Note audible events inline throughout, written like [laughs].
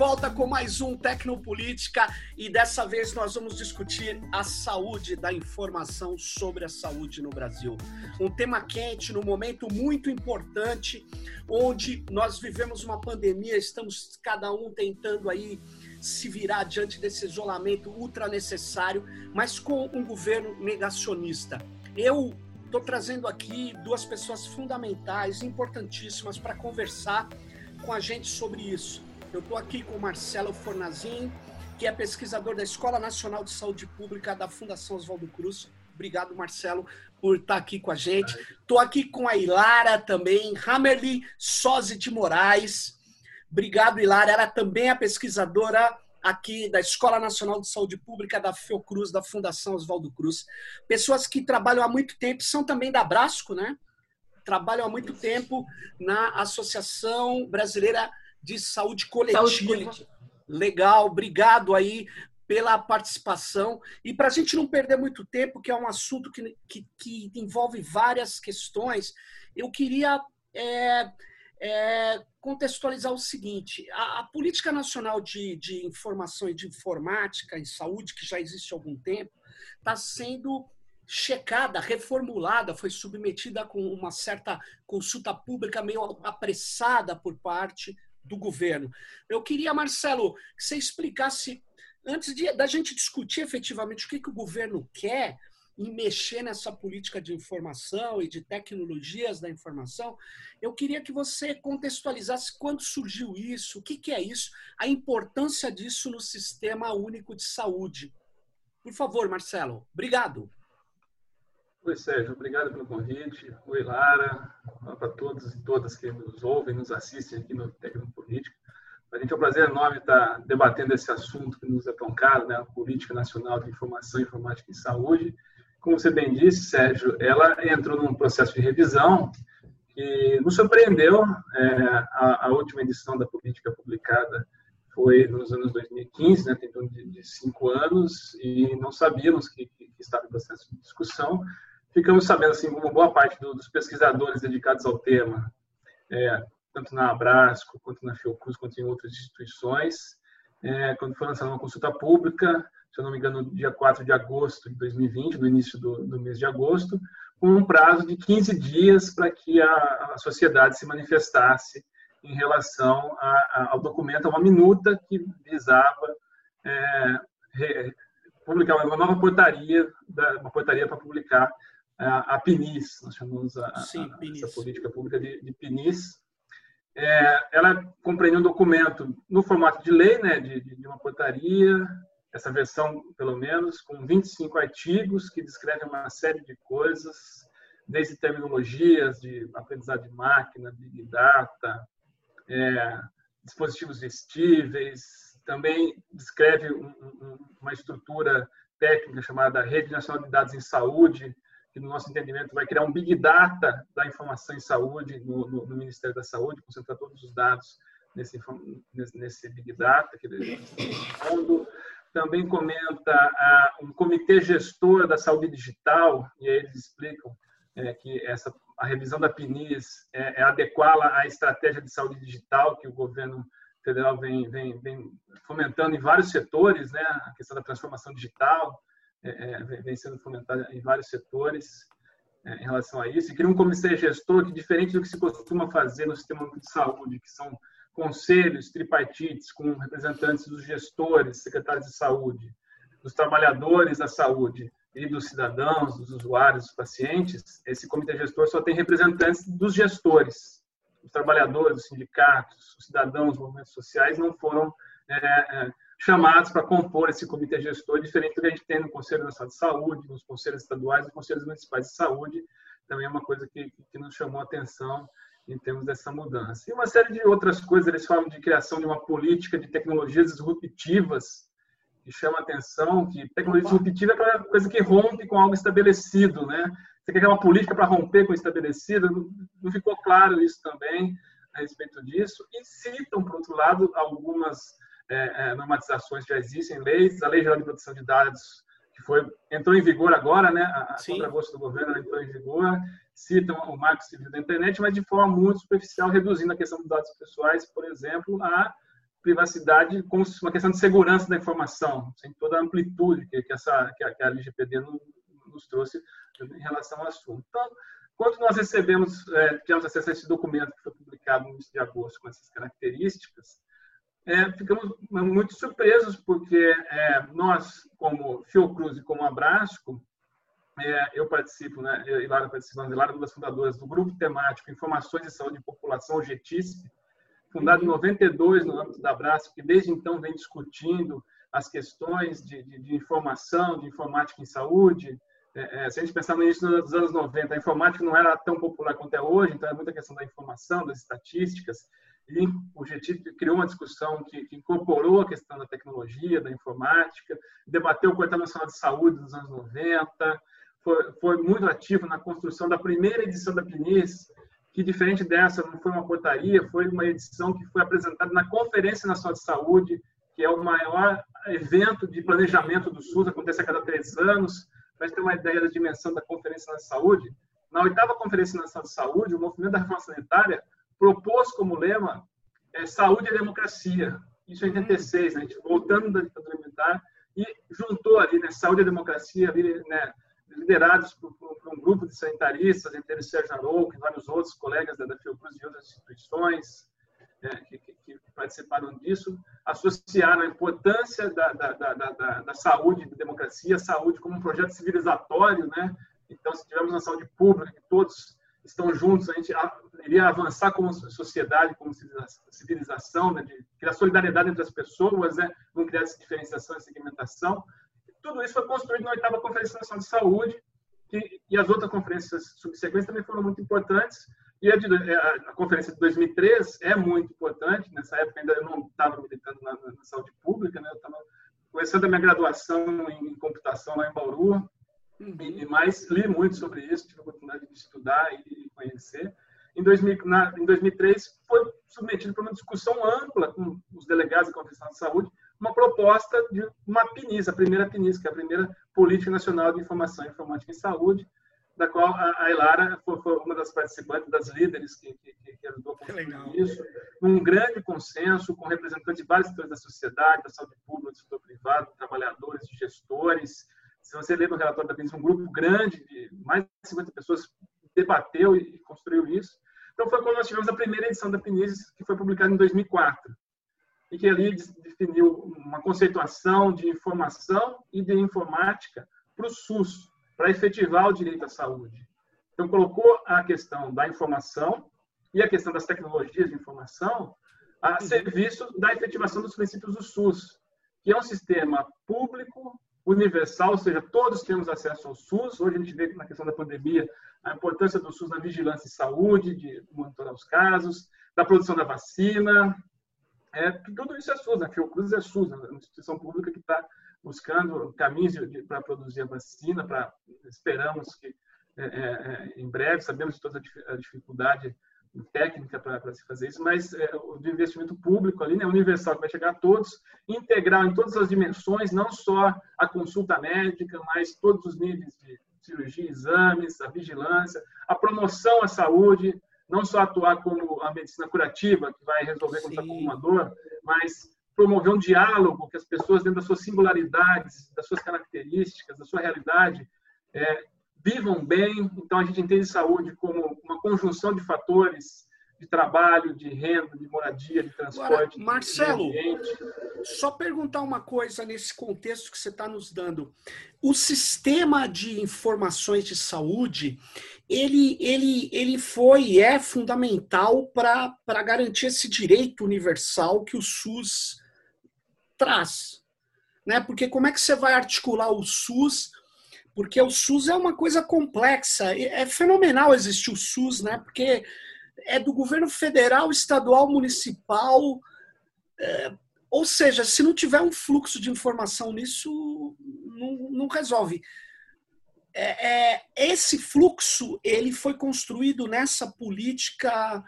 Volta com mais um Tecnopolítica e dessa vez nós vamos discutir a saúde da informação sobre a saúde no Brasil. Um tema quente, num momento muito importante, onde nós vivemos uma pandemia, estamos cada um tentando aí se virar diante desse isolamento ultra necessário, mas com um governo negacionista. Eu estou trazendo aqui duas pessoas fundamentais, importantíssimas para conversar com a gente sobre isso. Eu estou aqui com Marcelo Fornazin, que é pesquisador da Escola Nacional de Saúde Pública da Fundação Oswaldo Cruz. Obrigado, Marcelo, por estar aqui com a gente. Estou aqui com a Ilara também, Hamerly Soze de Moraes. Obrigado, Ilara. Ela também é pesquisadora aqui da Escola Nacional de Saúde Pública da Fiocruz, da Fundação Oswaldo Cruz. Pessoas que trabalham há muito tempo, são também da Brasco, né? Trabalham há muito tempo na Associação Brasileira de saúde coletiva. Saúde coletiva. Legal, obrigado aí pela participação. E para a gente não perder muito tempo, que é um assunto que, que, que envolve várias questões, eu queria é, é, contextualizar o seguinte: a, a Política Nacional de, de Informação e de Informática em Saúde, que já existe há algum tempo, está sendo checada, reformulada, foi submetida com uma certa consulta pública meio apressada por parte do governo. Eu queria, Marcelo, que você explicasse, antes de, da gente discutir efetivamente o que, que o governo quer em mexer nessa política de informação e de tecnologias da informação, eu queria que você contextualizasse quando surgiu isso, o que, que é isso, a importância disso no sistema único de saúde. Por favor, Marcelo. Obrigado. Oi, Sérgio, obrigado pelo convite. Oi, Lara, para todos e todas que nos ouvem, nos assistem aqui no Técnico Político. A gente é um prazer enorme estar debatendo esse assunto que nos é tão caro, né? a Política Nacional de Informação, Informática e Saúde. Como você bem disse, Sérgio, ela entrou num processo de revisão que nos surpreendeu. É, a, a, última edição da política publicada foi nos anos 2015, né? tem torno de, de cinco anos, e não sabíamos que, que estava em processo de discussão ficamos sabendo, assim, como boa parte do, dos pesquisadores dedicados ao tema, é, tanto na Abrasco, quanto na Fiocruz, quanto em outras instituições, é, quando foi lançada uma consulta pública, se eu não me engano, no dia 4 de agosto de 2020, no início do, do mês de agosto, com um prazo de 15 dias para que a, a, sociedade se manifestasse em relação a, a, ao documento, a uma minuta que visava é, re, publicar uma nova portaria, uma portaria para publicar a, a PNIS, nós chamamos a, Sim, a, essa política pública de, de PNIS. É, ela compreende um documento no formato de lei, né, de, de uma portaria, essa versão, pelo menos, com 25 artigos que descrevem uma série de coisas, desde terminologias de aprendizado de máquina, Big Data, é, dispositivos vestíveis, também descreve um, um, uma estrutura técnica chamada Rede Nacional de Dados em Saúde, que no nosso entendimento vai criar um big data da informação em saúde no, no, no Ministério da Saúde, concentrar todos os dados nesse, nesse big data que Também comenta um comitê gestor da saúde digital, e aí eles explicam é, que essa, a revisão da PNIS é, é adequá-la à estratégia de saúde digital que o governo federal vem, vem, vem fomentando em vários setores, né? a questão da transformação digital, é, é vem sendo fomentada em vários setores é, em relação a isso, e cria um comitê gestor que, diferente do que se costuma fazer no sistema de saúde, que são conselhos tripartites com representantes dos gestores, secretários de saúde, dos trabalhadores da saúde e dos cidadãos, dos usuários, dos pacientes, esse comitê gestor só tem representantes dos gestores. Os trabalhadores, os sindicatos, os cidadãos, os movimentos sociais não foram é, é, chamados para compor esse comitê gestor, diferente do que a gente tem no Conselho Nacional de Saúde, nos conselhos estaduais e conselhos municipais de saúde, também é uma coisa que, que nos chamou a atenção em termos dessa mudança. E uma série de outras coisas, eles falam de criação de uma política de tecnologias disruptivas, que chama a atenção, que tecnologia disruptiva é aquela coisa que rompe com algo estabelecido, né? Você quer uma política para romper com o estabelecido? Não ficou claro isso também a respeito disso. E citam, por outro lado, algumas é, é, normatizações já existem, leis, a Lei Geral de Proteção de Dados, que foi, entrou em vigor agora, né, a, a gosto do governo entrou em vigor, citam o Marco Civil da Internet, mas de forma muito superficial, reduzindo a questão dos dados pessoais, por exemplo, a privacidade como uma questão de segurança da informação, sem toda a amplitude que, que, essa, que a, que a LGPD nos trouxe em relação ao assunto. Então, quando nós recebemos, é, tivemos acesso a esse documento que foi publicado no início de agosto com essas características, é, ficamos muito surpresos, porque é, nós, como Fiocruz e como Abrasco, é, eu participo, né, eu e Lara participamos, Lara é uma das fundadoras do Grupo Temático Informações de Saúde e População, o GETISP, fundado em 92 no âmbito da Abrasco, que desde então vem discutindo as questões de, de, de informação, de informática em saúde, é, é, se a gente pensar no início dos anos 90, a informática não era tão popular quanto é hoje, então é muita questão da informação, das estatísticas, e o GTIP criou uma discussão que, que, incorporou a questão da tecnologia, da informática, debateu o Corte Nacional de Saúde nos anos 90, foi, foi, muito ativo na construção da primeira edição da PNIS, que diferente dessa, não foi uma portaria, foi uma edição que foi apresentada na Conferência Nacional de Saúde, que é o maior evento de planejamento do SUS, acontece a cada três anos, para ter uma ideia da dimensão da Conferência Nacional de Saúde. Na oitava Conferência Nacional de Saúde, o movimento da reforma sanitária propôs como lema é, saúde e democracia. Isso em 86, né? a gente voltando da ditadura militar e juntou ali, né, saúde e democracia, ali, né, liderados por, por, por, um grupo de sanitaristas, entre eles Sérgio Arouca e vários outros colegas da, da Fiocruz e outras instituições né, que, que, que, participaram disso, associaram a importância da, da, da, da, da saúde e da democracia, saúde como um projeto civilizatório, né? Então, se tivermos uma saúde pública, que todos estão juntos, a gente iria avançar como sociedade, como civilização, né, de criar solidariedade entre as pessoas, né, não criar essa diferenciação e segmentação. Tudo isso foi construído na oitava Conferência Nacional de Saúde, que, e as outras conferências subsequentes também foram muito importantes. E a, de, é, a, conferência de 2003 é muito importante. Nessa época ainda eu não estava militando na, na, saúde pública, né? eu estava começando a minha graduação em computação lá em Bauru, Uhum. E, mais li muito sobre isso, tive a oportunidade de estudar e conhecer. Em, 2000, na, em 2003, foi submetido para uma discussão ampla com os delegados da Conferência de Saúde, uma proposta de uma PNIS, a primeira PNIS, que é a primeira Política Nacional de Informação e Informática em Saúde, da qual a Elara foi, foi uma das participantes, das líderes que, que, que ajudou a construir isso, num grande consenso com representantes de vários setores da sociedade, da saúde pública, do setor privado, trabalhadores, gestores, se você ler no relatório da PNIS, um grupo grande, de mais de 50 pessoas, debateu e construiu isso. Então, foi quando nós tivemos a primeira edição da PNIS, que foi publicada em 2004, e que ali definiu uma conceituação de informação e de informática para o SUS, para efetivar o direito à saúde. Então, colocou a questão da informação e a questão das tecnologias de informação a uhum. serviço da efetivação dos princípios do SUS, que é um sistema público, universal, ou seja, todos temos acesso ao SUS. Hoje a gente vê na questão da pandemia a importância do SUS na vigilância em saúde, de monitorar os casos, da produção da vacina. É, tudo isso é SUS, né? Fiocruz é SUS, né? uma instituição pública que está buscando caminhos para produzir a vacina, para esperamos que é, é, é, em breve, sabemos de toda a dificuldade técnica para se fazer isso, mas é, o investimento público ali, né, universal, que vai chegar a todos, integral em todas as dimensões, não só a consulta médica, mas todos os níveis de cirurgia, exames, a vigilância, a promoção à saúde, não só atuar como a medicina curativa, que vai resolver quando está com uma dor, mas promover um diálogo que as pessoas, dentro das suas singularidades, das suas características, da sua realidade, é, vivam bem. Então, a gente entende saúde como uma conjunção de fatores de trabalho, de renda, de moradia, de transporte. Agora, Marcelo, só perguntar uma coisa nesse contexto que você está nos dando. O sistema de informações de saúde, ele, ele, ele foi e é fundamental para garantir esse direito universal que o SUS traz. Né? Porque como é que você vai articular o SUS porque o SUS é uma coisa complexa. É fenomenal existir o SUS, né? Porque é do governo federal, estadual, municipal. É, ou seja, se não tiver um fluxo de informação nisso, não, não resolve. É, é, esse fluxo ele foi construído nessa política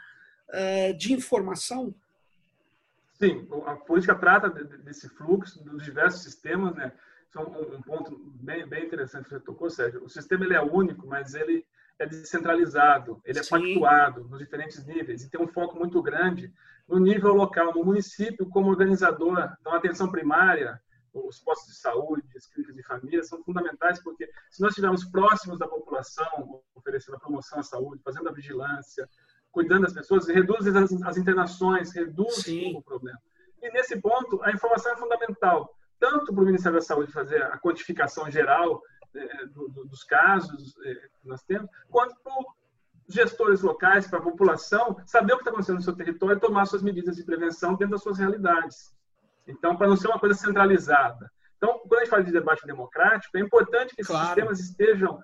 é, de informação? Sim, a política trata desse fluxo dos diversos sistemas, né? Um, um ponto bem, bem interessante que você tocou, Sérgio. O sistema ele é único, mas ele é descentralizado, ele é Sim. pactuado nos diferentes níveis e tem um foco muito grande no nível local, no município como organizador. Então, a atenção primária, os postos de saúde, as clínicas de família são fundamentais porque se nós estivermos próximos da população, oferecendo a promoção à saúde, fazendo a vigilância, cuidando das pessoas, reduz as, as internações, reduz Sim. o problema. E nesse ponto, a informação é fundamental, tanto para o Ministério da Saúde fazer a quantificação geral é, do, do, dos casos é, que nós temos, quanto para gestores locais, para a população, saber o que está acontecendo no seu território e tomar suas medidas de prevenção dentro das suas realidades. Então, para não ser uma coisa centralizada. Então, quando a gente fala de debate democrático, é importante que claro. esses sistemas estejam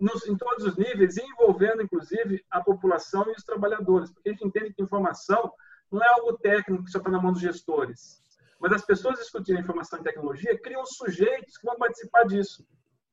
nos, em todos os níveis, envolvendo, inclusive, a população e os trabalhadores, porque a gente entende que informação não é algo técnico que só está na mão dos gestores. Mas as pessoas discutindo informação e tecnologia criam sujeitos que vão participar disso.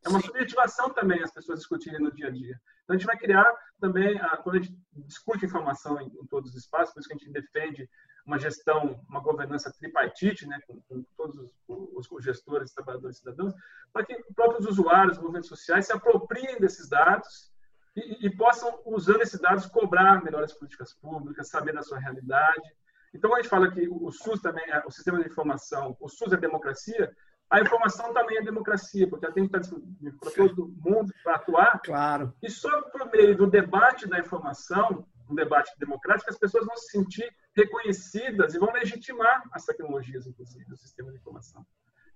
É uma subjetivação também as pessoas discutirem no dia a dia. Então, a gente vai criar também, quando a gente discute informação em, em todos os espaços, por isso que a gente defende uma gestão, uma governança tripartite, né, com, com todos os, os, gestores, trabalhadores e cidadãos, para que os próprios usuários, os movimentos sociais se apropriem desses dados e, e, possam, usando esses dados, cobrar melhores políticas públicas, saber da sua realidade. Então, a gente fala que o SUS também é o sistema de informação, o SUS é democracia, a informação também é democracia, porque ela tem que estar disponível para todo mundo para atuar. Claro. E só por meio do debate da informação, um debate democrático, as pessoas vão se sentir reconhecidas e vão legitimar as tecnologias, inclusive, o sistema de informação.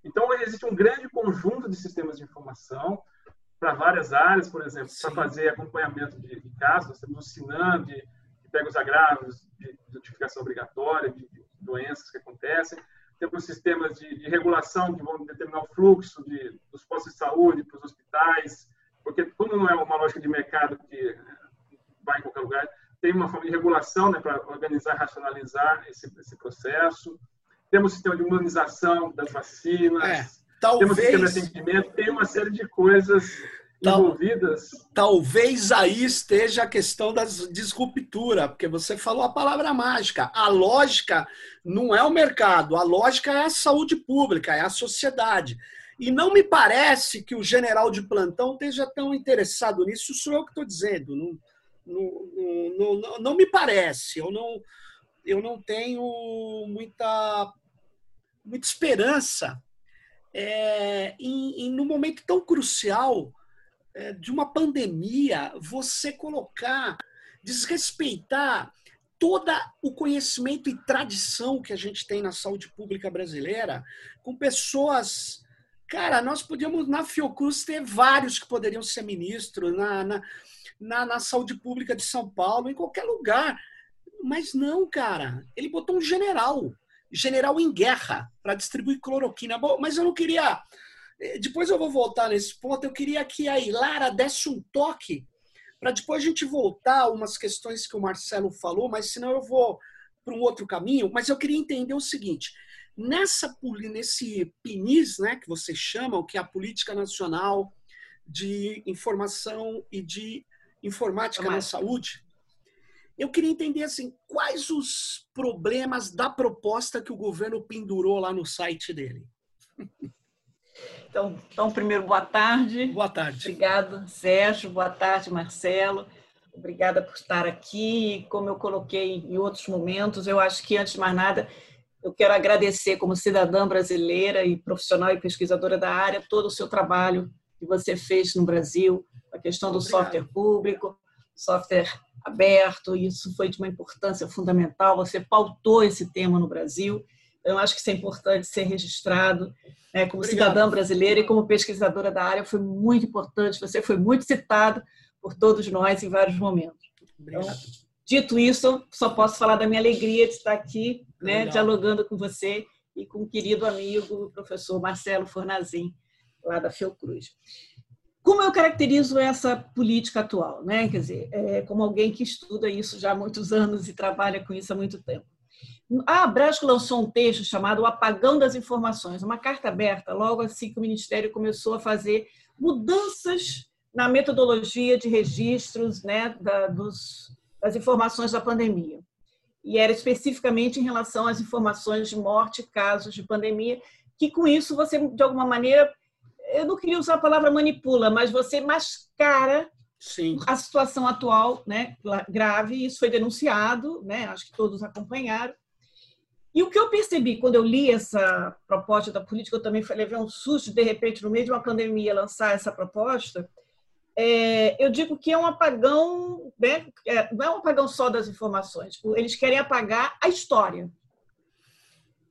Então, existe um grande conjunto de sistemas de informação para várias áreas, por exemplo, para fazer acompanhamento de, de, casos. Nós temos o SINAM, de, pega os agravos de notificação obrigatória, de, doenças que acontecem. Temos sistemas de, de, regulação que vão determinar o fluxo de, dos postos de saúde para os hospitais, porque como não é uma lógica de mercado que vai em qualquer lugar, tem uma forma de regulação né, para organizar racionalizar esse, esse processo. Temos sistema de imunização das vacinas, é, talvez... temos sistema de atendimento, tem uma série de coisas envolvidas. Talvez aí esteja a questão da disruptura, porque você falou a palavra mágica. A lógica não é o mercado, a lógica é a saúde pública, é a sociedade. E não me parece que o general de plantão esteja tão interessado nisso, sou eu que estou dizendo. Não, não, não, não, não me parece. Eu não, eu não tenho muita, muita esperança é, em, em, num momento tão crucial de uma pandemia, você colocar, desrespeitar todo o conhecimento e tradição que a gente tem na saúde pública brasileira, com pessoas. Cara, nós podíamos, na Fiocruz, ter vários que poderiam ser ministros, na, na, na, na saúde pública de São Paulo, em qualquer lugar. Mas não, cara. Ele botou um general, general em guerra, para distribuir cloroquina. Bom, mas eu não queria é, depois eu vou voltar nesse ponto. Eu queria que a Ilara desse um toque para depois a gente voltar a umas questões que o Marcelo falou, mas senão eu vou para um outro caminho. Mas eu queria entender o seguinte: nessa nesse PNIS, né, que vocês chamam, que é a Política Nacional de Informação e de Informática na Saúde, eu queria entender assim, quais os problemas da proposta que o governo pendurou lá no site dele. [laughs] Então, então, primeiro, boa tarde. Boa tarde. Obrigado, Sérgio. Boa tarde, Marcelo. Obrigada por estar aqui. Como eu coloquei em outros momentos, eu acho que, antes de mais nada, eu quero agradecer, como cidadã brasileira e profissional e pesquisadora da área, todo o seu trabalho que você fez no Brasil, a questão do Obrigado. software público, software aberto, isso foi de uma importância fundamental. Você pautou esse tema no Brasil eu acho que isso é importante ser registrado. Né? Como Obrigado. cidadã brasileira e como pesquisadora da área, foi muito importante. Você foi muito citado por todos nós em vários momentos. Então, dito isso, só posso falar da minha alegria de estar aqui, né, dialogando com você e com o querido amigo, o professor Marcelo Fornazin, lá da Fiocruz. Como eu caracterizo essa política atual? Né? Quer dizer, é, como alguém que estuda isso já há muitos anos e trabalha com isso há muito tempo. A Abrasco lançou um texto chamado O Apagão das Informações, uma carta aberta, logo assim que o Ministério começou a fazer mudanças na metodologia de registros né, da, dos, das informações da pandemia. E era especificamente em relação às informações de morte, casos de pandemia, que com isso você, de alguma maneira, eu não queria usar a palavra manipula, mas você mascara Sim. A situação atual, né, grave, isso foi denunciado, né, acho que todos acompanharam. E o que eu percebi quando eu li essa proposta da política, eu também levei um susto, de repente, no meio de uma pandemia, lançar essa proposta. É, eu digo que é um apagão, né, é, não é um apagão só das informações, eles querem apagar a história.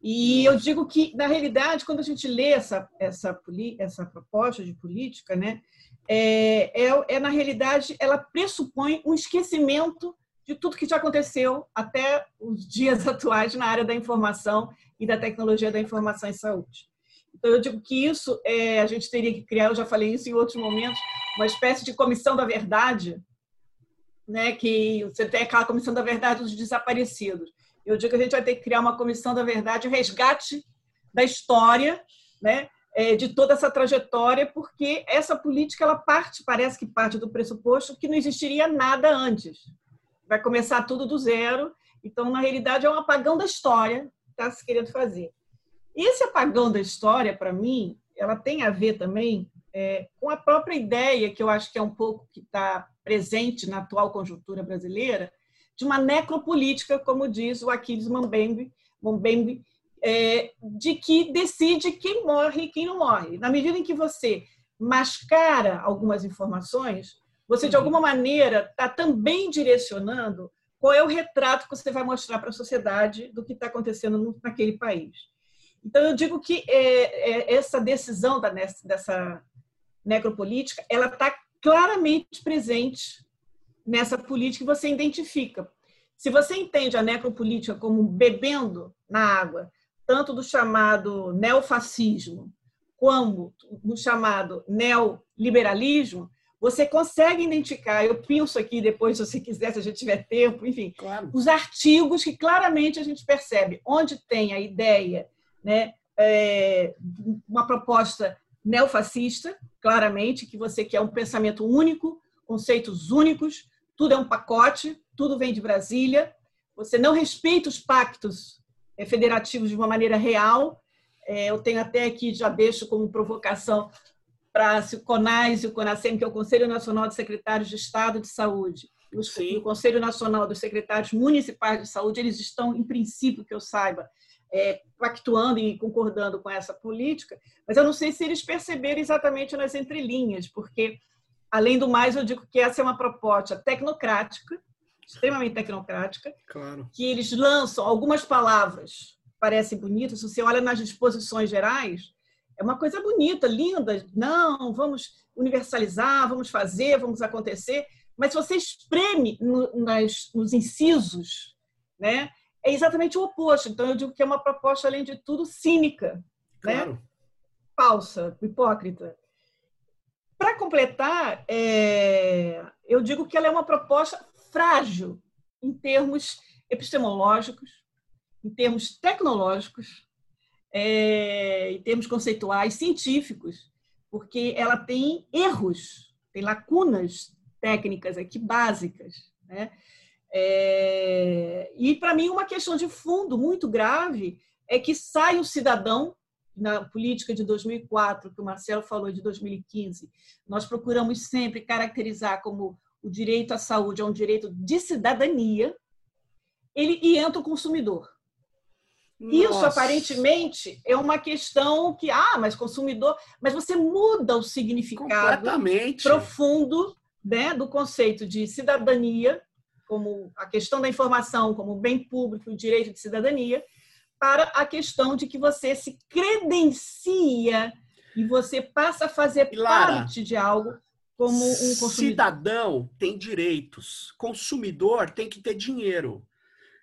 E eu digo que, na realidade, quando a gente lê essa, essa, essa proposta de política, né, é, é, é, na realidade, ela pressupõe um esquecimento de tudo que já aconteceu até os dias [laughs] atuais na área da informação e da tecnologia da informação em saúde. Então, eu digo que isso é, a gente teria que criar, eu já falei isso em outros momentos, uma espécie de comissão da verdade, né, que você tem aquela comissão da verdade dos desaparecidos. Eu digo que a gente vai ter que criar uma comissão da verdade, o resgate da história, né, é, de toda essa trajetória, porque essa política ela parte, parece que parte do pressuposto que não existiria nada antes. Vai começar tudo do zero. Então, na realidade, é um apagão da história que está se querendo fazer. Esse apagão da história, para mim, ela tem a ver também é, com a própria ideia, que eu acho que é um pouco que está presente na atual conjuntura brasileira, de uma necropolítica, como diz o Aquiles Mbembe, Mbembe é, de que decide quem morre e quem não morre. Na medida em que você mascara algumas informações, você, de uhum. alguma maneira, está também direcionando qual é o retrato que você vai mostrar para a sociedade do que está acontecendo naquele país. Então, eu digo que é, é, essa decisão da, dessa necropolítica, ela está claramente presente nessa política que você identifica. Se você entende a necropolítica como bebendo na água tanto do chamado neofascismo como do chamado neoliberalismo, você consegue identificar, eu penso aqui depois, se você quiser, se a gente tiver tempo, enfim, claro. os artigos que claramente a gente percebe onde tem a ideia, né, é, uma proposta neofascista, claramente, que você quer um pensamento único, conceitos únicos, tudo é um pacote, tudo vem de Brasília, você não respeita os pactos é, federativos de uma maneira real. É, eu tenho até aqui, já deixo como provocação para o CONAS e o CONASEM, que é o Conselho Nacional de Secretários de Estado de Saúde, e o Conselho Nacional dos Secretários Municipais de Saúde, eles estão, em princípio, que eu saiba, é, pactuando e concordando com essa política, mas eu não sei se eles perceberam exatamente nas entrelinhas, porque, além do mais, eu digo que essa é uma proposta tecnocrática, extremamente tecnocrática, claro. que eles lançam algumas palavras, parecem bonitas, se você olha nas disposições gerais, é uma coisa bonita, linda, não, vamos universalizar, vamos fazer, vamos acontecer, mas se você espreme no, nas, nos incisos, né, é exatamente o oposto. Então, eu digo que é uma proposta, além de tudo, cínica, né? claro. né? falsa, hipócrita. Para completar, é, eu digo que ela é uma proposta frágil em termos epistemológicos, em termos tecnológicos, é, em termos conceituais, científicos, porque ela tem erros, tem lacunas técnicas aqui básicas. Né? É, e, para mim, uma questão de fundo muito grave é que sai o cidadão na política de 2004, que o Marcelo falou de 2015, nós procuramos sempre caracterizar como o direito à saúde é um direito de cidadania, ele e entra o consumidor. Nossa. Isso aparentemente é uma questão que ah, mas consumidor, mas você muda o significado profundo, né, do conceito de cidadania como a questão da informação como bem público e direito de cidadania para a questão de que você se credencia e você passa a fazer Lara, parte de algo como um consumidor. Cidadão tem direitos, consumidor tem que ter dinheiro.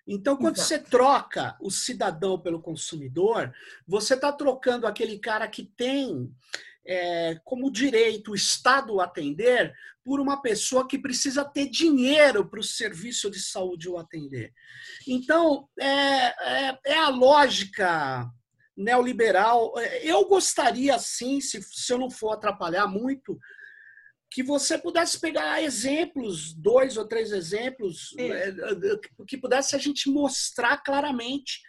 Então, quando Exato. você troca o cidadão pelo consumidor, você está trocando aquele cara que tem é, como direito o Estado atender por uma pessoa que precisa ter dinheiro para o serviço de saúde o atender. Então, é, é, é a lógica neoliberal. Eu gostaria, sim, se, se eu não for atrapalhar muito, que você pudesse pegar exemplos, dois ou três exemplos, é. é que pudesse a gente mostrar claramente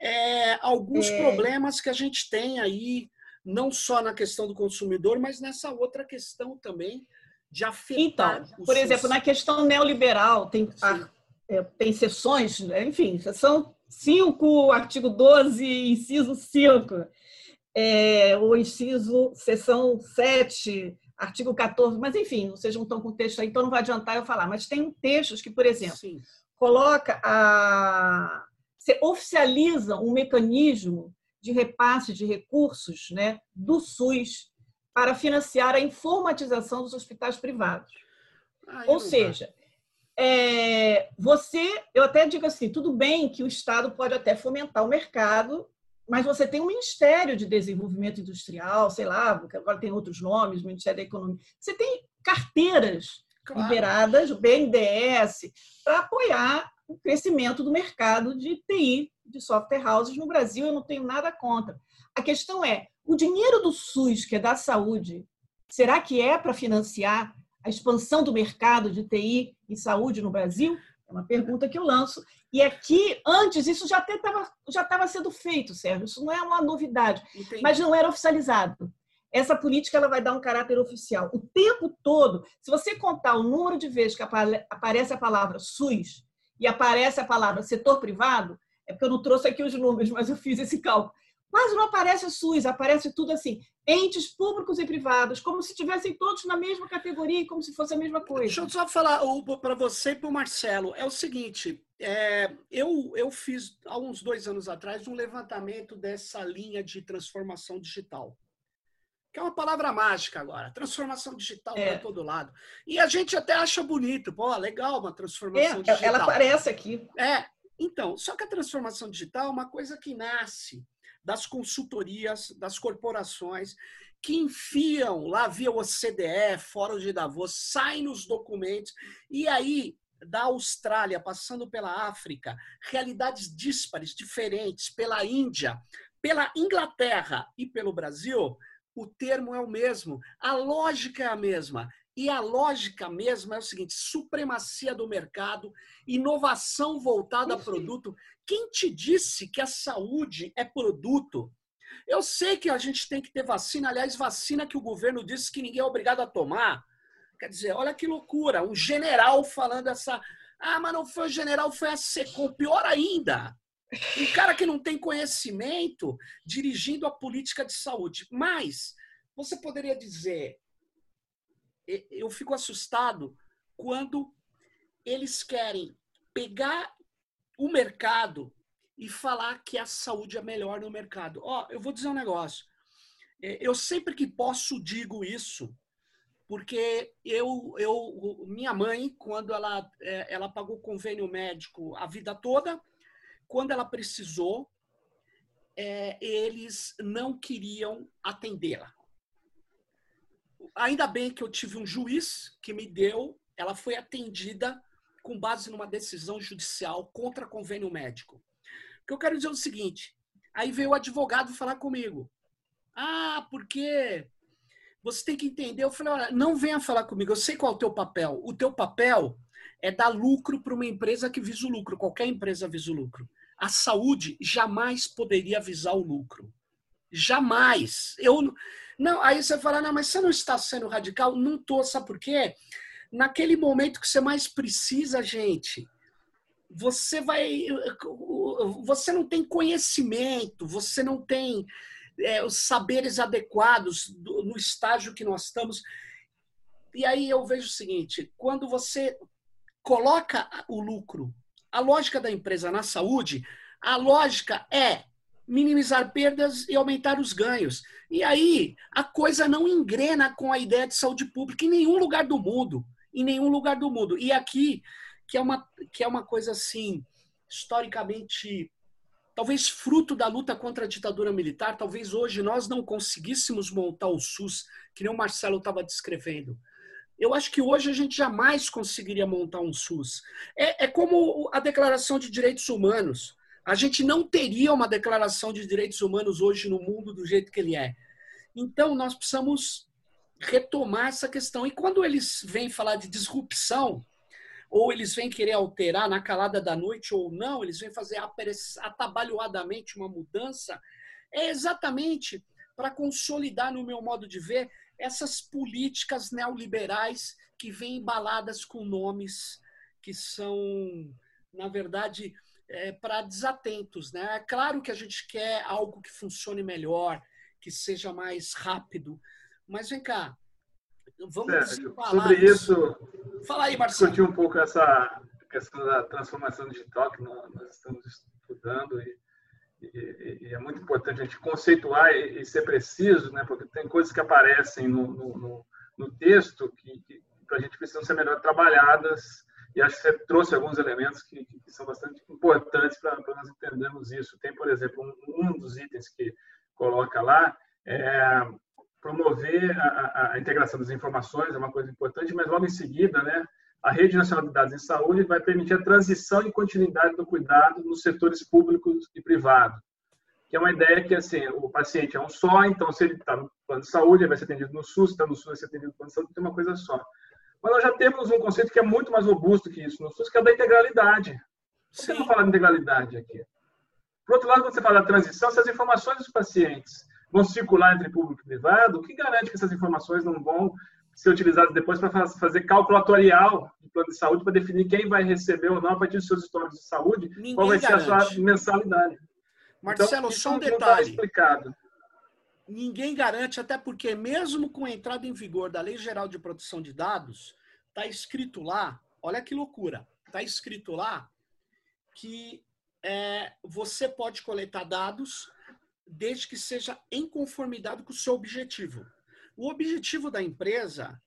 é, alguns é. problemas que a gente tem aí, não só na questão do consumidor, mas nessa outra questão também de afetar. Então, por exemplo, na questão neoliberal, tem, a, é, tem sessões, enfim, são 5, artigo 12, inciso 5, é, o inciso, seção 7, artigo 14, mas enfim, vocês não estão com o texto aí, então não vai adiantar eu falar. Mas tem textos que, por exemplo, Sim. coloca a. Você oficializa um mecanismo de repasse de recursos né, do SUS para financiar a informatização dos hospitais privados. Ah, Ou seja, é, você, eu até digo assim, tudo bem que o Estado pode até fomentar o mercado mas você tem um Ministério de Desenvolvimento Industrial, sei lá, agora tem outros nomes, Ministério da Economia. Você tem carteiras claro. liberadas, o BNDES, para apoiar o crescimento do mercado de TI, de software houses no Brasil. Eu não tenho nada contra. A questão é, o dinheiro do SUS, que é da saúde, será que é para financiar a expansão do mercado de TI e saúde no Brasil? É uma pergunta que eu lanço. E aqui, antes, isso já estava já tava sendo feito, Sérgio. Isso não é uma novidade, Entendi. mas não era oficializado. Essa política ela vai dar um caráter oficial. O tempo todo, se você contar o número de vezes que aparece a palavra SUS e aparece a palavra setor privado, é porque eu não trouxe aqui os números, mas eu fiz esse cálculo. Mas não aparece SUS, aparece tudo assim entes públicos e privados, como se tivessem todos na mesma categoria, como se fosse a mesma coisa. Deixa eu só falar para você e para o Marcelo. É o seguinte, é, eu, eu fiz, há uns dois anos atrás, um levantamento dessa linha de transformação digital. Que é uma palavra mágica agora. Transformação digital é. para todo lado. E a gente até acha bonito. Pô, legal uma transformação é, digital. Ela aparece aqui. É. Então, só que a transformação digital é uma coisa que nasce das consultorias, das corporações, que enfiam lá via OCDE, Fórum de Davos, saem nos documentos, e aí, da Austrália, passando pela África, realidades díspares, diferentes, pela Índia, pela Inglaterra e pelo Brasil, o termo é o mesmo, a lógica é a mesma. E a lógica mesma é o seguinte: supremacia do mercado, inovação voltada a produto. Quem te disse que a saúde é produto? Eu sei que a gente tem que ter vacina, aliás, vacina que o governo disse que ninguém é obrigado a tomar. Quer dizer, olha que loucura, um general falando essa. Ah, mas não foi o general, foi a SECOM. Pior ainda, um cara que não tem conhecimento dirigindo a política de saúde. Mas você poderia dizer, eu fico assustado quando eles querem pegar o mercado e falar que a saúde é melhor no mercado. Ó, oh, eu vou dizer um negócio. É, eu sempre que posso digo isso, porque eu, eu minha mãe, quando ela, é, ela pagou convênio médico a vida toda, quando ela precisou, é, eles não queriam atendê-la ainda bem que eu tive um juiz que me deu, ela foi atendida com base numa decisão judicial contra convênio médico. O que eu quero dizer é o seguinte: aí veio o advogado falar comigo. Ah, porque você tem que entender. Eu falei: olha, não venha falar comigo, eu sei qual é o teu papel. O teu papel é dar lucro para uma empresa que visa o lucro, qualquer empresa visa o lucro. A saúde jamais poderia visar o lucro. Jamais. Eu não, aí você fala, não, mas você não está sendo radical? Não tô, sabe por quê? Naquele momento que você mais precisa, gente, você vai. Você não tem conhecimento, você não tem é, os saberes adequados do, no estágio que nós estamos. E aí eu vejo o seguinte: quando você coloca o lucro, a lógica da empresa na saúde, a lógica é minimizar perdas e aumentar os ganhos. E aí a coisa não engrena com a ideia de saúde pública em nenhum lugar do mundo, em nenhum lugar do mundo. E aqui que é uma que é uma coisa assim historicamente talvez fruto da luta contra a ditadura militar, talvez hoje nós não conseguíssemos montar o SUS, que nem o Marcelo estava descrevendo. Eu acho que hoje a gente jamais conseguiria montar um SUS. É, é como a Declaração de Direitos Humanos a gente não teria uma declaração de direitos humanos hoje no mundo do jeito que ele é. Então, nós precisamos retomar essa questão. E quando eles vêm falar de disrupção, ou eles vêm querer alterar na calada da noite ou não, eles vêm fazer atabalhoadamente uma mudança, é exatamente para consolidar, no meu modo de ver, essas políticas neoliberais que vêm embaladas com nomes que são, na verdade, é, para desatentos. Né? É claro que a gente quer algo que funcione melhor, que seja mais rápido, mas vem cá, vamos Sérgio, sobre isso. Fala aí, Marcelo. Discutir um pouco essa questão da transformação digital que nós estamos estudando e, e, e é muito importante a gente conceituar e, e, ser preciso, né? Porque tem coisas que aparecem no, no, no texto que, que para a gente precisam ser melhor trabalhadas e acho que você trouxe alguns elementos que, que são bastante importantes para nós entendermos isso. Tem, por exemplo, um, um dos itens que coloca lá é promover a, a, integração das informações, é uma coisa importante, mas logo em seguida, né, a Rede Nacional de Dados em Saúde vai permitir a transição e continuidade do cuidado nos setores públicos e privados. Que é uma ideia que, assim, o paciente é um só, então, se ele está no plano de saúde, ele vai ser atendido no SUS, está no SUS, vai ser atendido no plano de saúde, tem uma coisa só. Mas nós já temos um conceito que é muito mais robusto que isso no SUS, que é da integralidade. Que eu falar de integralidade aqui? Por outro lado, quando você fala da transição, se as informações dos pacientes vão circular entre público e privado, o que garante que essas informações não vão ser utilizadas depois para fazer cálculo atuarial do plano de saúde para definir quem vai receber ou não a partir dos seus históricos de saúde, Ninguém qual vai garante. ser a sua mensalidade. Marcelo, então, só um tá detalhe. explicado. Ninguém garante, até porque mesmo com a entrada em vigor da Lei Geral de Proteção de Dados, está escrito lá, olha que loucura, está escrito lá que é, você pode coletar dados desde que seja em conformidade com o seu objetivo. O objetivo da empresa,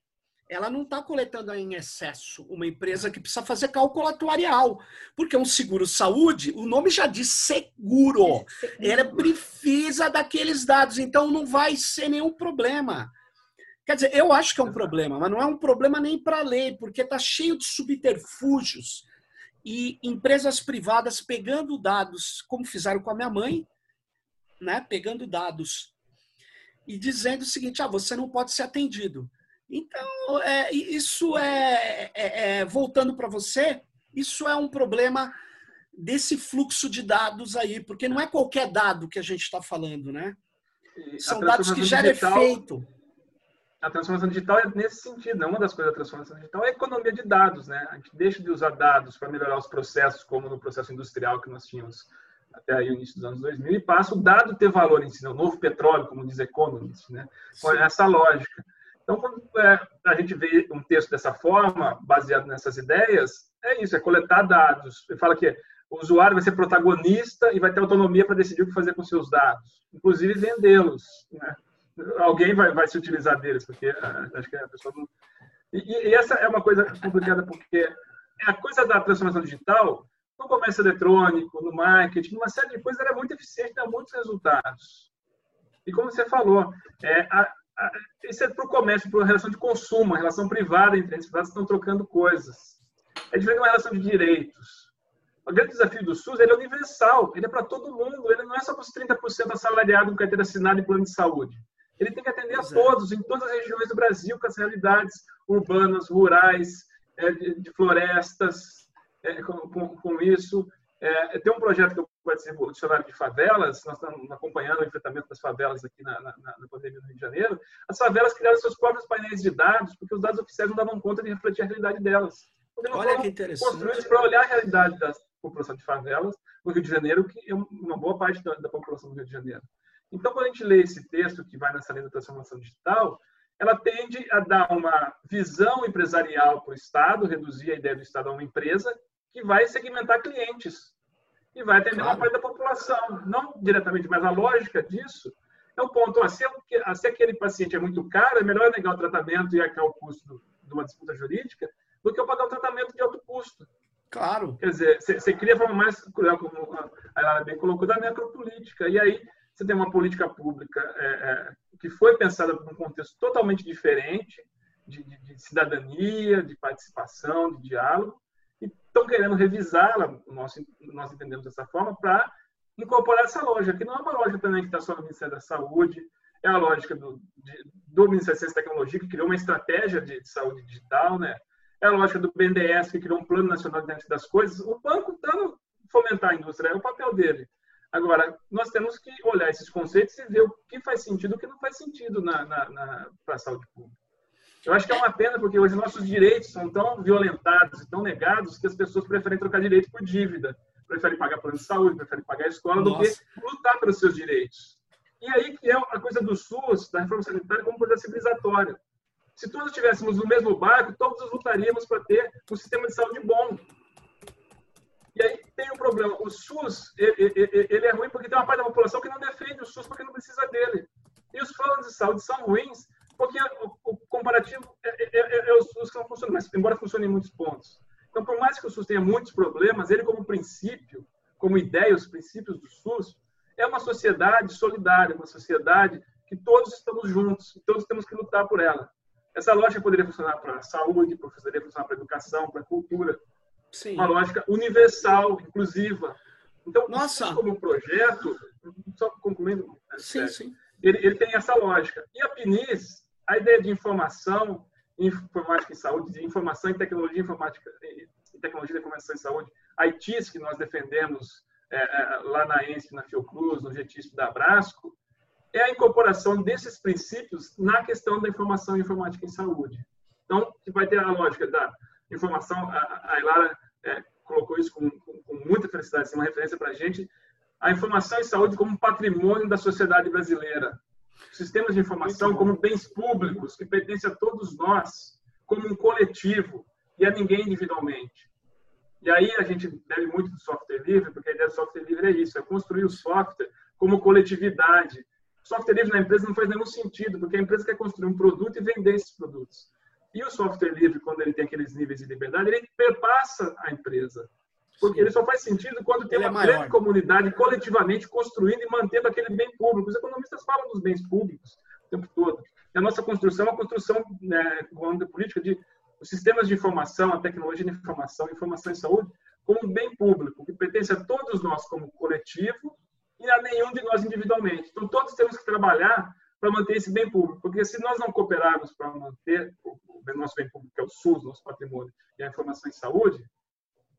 ela não está coletando em excesso uma empresa que precisa fazer cálculo atuarial, porque um seguro saúde, o nome já diz seguro, ela precisa daqueles dados, então não vai ser nenhum problema. Quer dizer, eu acho que é um problema, mas não é um problema nem para a lei, porque está cheio de subterfúgios e empresas privadas pegando dados, como fizeram com a minha mãe, né, pegando dados e dizendo o seguinte: ah, você não pode ser atendido. Então, é, isso é, é, é voltando para você, isso é um problema desse fluxo de dados aí, porque não é qualquer dado que a gente está falando, né? São dados que geram digital, efeito. A transformação digital é nesse sentido, né? uma das coisas da transformação digital é a economia de dados, né? A gente deixa de usar dados para melhorar os processos, como no processo industrial que nós tínhamos até aí o início dos anos 2000, e passa o dado ter valor em si, né? o novo petróleo, como diz Economist, né? com essa lógica. Então, quando é, a gente vê um texto dessa forma, baseado nessas ideias, é isso, é coletar dados. Ele fala que o usuário vai ser protagonista e vai ter autonomia para decidir o que fazer com seus dados, inclusive vendê-los. Né? Alguém vai, vai se utilizar deles, porque uh, acho que a pessoa não... E, e, essa é uma coisa complicada, porque a coisa da transformação digital no comércio eletrônico, no marketing, uma série de coisas, era muito eficiente, dá muitos resultados. E como você falou, é, a, a, isso é para o comércio, para a relação de consumo, a relação privada entre as privadas estão trocando coisas. É diferente de uma relação de direitos. O grande desafio do SUS ele é universal, ele é para todo mundo, ele não é só para os 30% assalariados com carteira assinada e plano de saúde. Ele tem que atender a todos, em todas as regiões do Brasil, com as realidades urbanas, rurais, é, de florestas, é, com, com, com, isso. É, tem um projeto que eu participo, o Dicionário de Favelas, nós estamos acompanhando o enfrentamento das favelas aqui na, na, na pandemia do Rio de Janeiro. As favelas criaram seus próprios painéis de dados, porque os dados oficiais não davam conta de refletir a realidade delas. Olha que interessante. Construídos para olhar a realidade da população de favelas no Rio de Janeiro, que é uma boa parte da, da população do Rio de Janeiro. Então, quando a gente lê esse texto que vai nessa linha da transformação digital, ela tende a dar uma visão empresarial para o Estado, reduzir a ideia do Estado a uma empresa, que vai segmentar clientes e vai atender claro. uma parte da população. Não diretamente, mas a lógica disso é o ponto. Ah, se, se aquele paciente é muito caro, é melhor negar o tratamento e arcar o custo de uma disputa jurídica do que eu pagar um tratamento de alto custo. Claro. Quer dizer, você, cria a forma mais cruel, como a Lara bem colocou, da necropolítica. E aí você tem uma política pública é, é, que foi pensada por um contexto totalmente diferente, de, de, de cidadania, de participação, de diálogo, estão querendo revisá-la, nós, nós entendemos dessa forma, para incorporar essa lógica, que não é uma lógica também que está só no Ministério da Saúde, é a lógica do, de, do Ministério da Ciência e Tecnologia, que criou uma estratégia de, de, saúde digital, né? é a lógica do BNDES, que criou um Plano Nacional de das Coisas. O banco está fomentar a indústria, é o papel dele. Agora, nós temos que olhar esses conceitos e ver o que faz sentido e o que não faz sentido na, na, na para a saúde pública. Eu acho que é uma pena porque hoje nossos direitos são tão violentados e tão negados que as pessoas preferem trocar direito por dívida, preferem pagar plano de saúde, preferem pagar escola Nossa. do que lutar pelos seus direitos. E aí que é a coisa do SUS, da reforma sanitária, como coisa civilizatória. Se todos estivéssemos no mesmo barco, todos lutaríamos para ter um sistema de saúde bom. E aí tem um problema. O SUS, ele, é ruim porque tem uma parte da população que não defende o SUS porque não precisa dele. E os planos de saúde são ruins porque o, o comparativo é, é, é, é, o SUS que não funciona, mas embora funcione em muitos pontos. Então, por mais que o SUS tenha muitos problemas, ele como princípio, como ideia, os princípios do SUS, é uma sociedade solidária, uma sociedade que todos estamos juntos, todos temos que lutar por ela. Essa lógica poderia funcionar para a saúde, poderia funcionar para a educação, para a cultura, Sim. Uma lógica universal, inclusiva. Então, Nossa. como projeto, só concluindo, sim, é, sim. Ele, ele tem essa lógica. E a PNIS, a ideia de informação, informática em saúde, de informação e tecnologia informática e tecnologia de informação em saúde, a ITIS, que nós defendemos é, é, lá na ENSP, na Fiocruz, no GETISP da Abrasco, é a incorporação desses princípios na questão da informação e informática em saúde. Então, vai ter a lógica da informação, a, a Ilara é, colocou isso com, com, com, muita felicidade, assim, uma referência para a gente, a informação em saúde como patrimônio da sociedade brasileira. Sistemas de informação como bens públicos que pertencem a todos nós, como um coletivo e a ninguém individualmente. E aí a gente deve muito do software livre, porque a ideia do software livre é isso, é construir o software como coletividade. software livre na empresa não faz nenhum sentido, porque a empresa quer construir um produto e vender esses produtos. E o software livre, quando ele tem aqueles níveis de liberdade, ele perpassa a empresa. Porque ele só faz sentido quando tem ele uma é grande comunidade coletivamente construindo e mantendo aquele bem público. Os economistas falam dos bens públicos o tempo todo. E a nossa construção é uma construção né, política de os sistemas de informação, a tecnologia de informação, informação em saúde, como um bem público, que pertence a todos nós como coletivo e a nenhum de nós individualmente. Então, todos temos que trabalhar para manter esse bem público. Porque se nós não cooperarmos para manter o, nosso bem público, que é o SUS, nosso patrimônio, e a informação em saúde,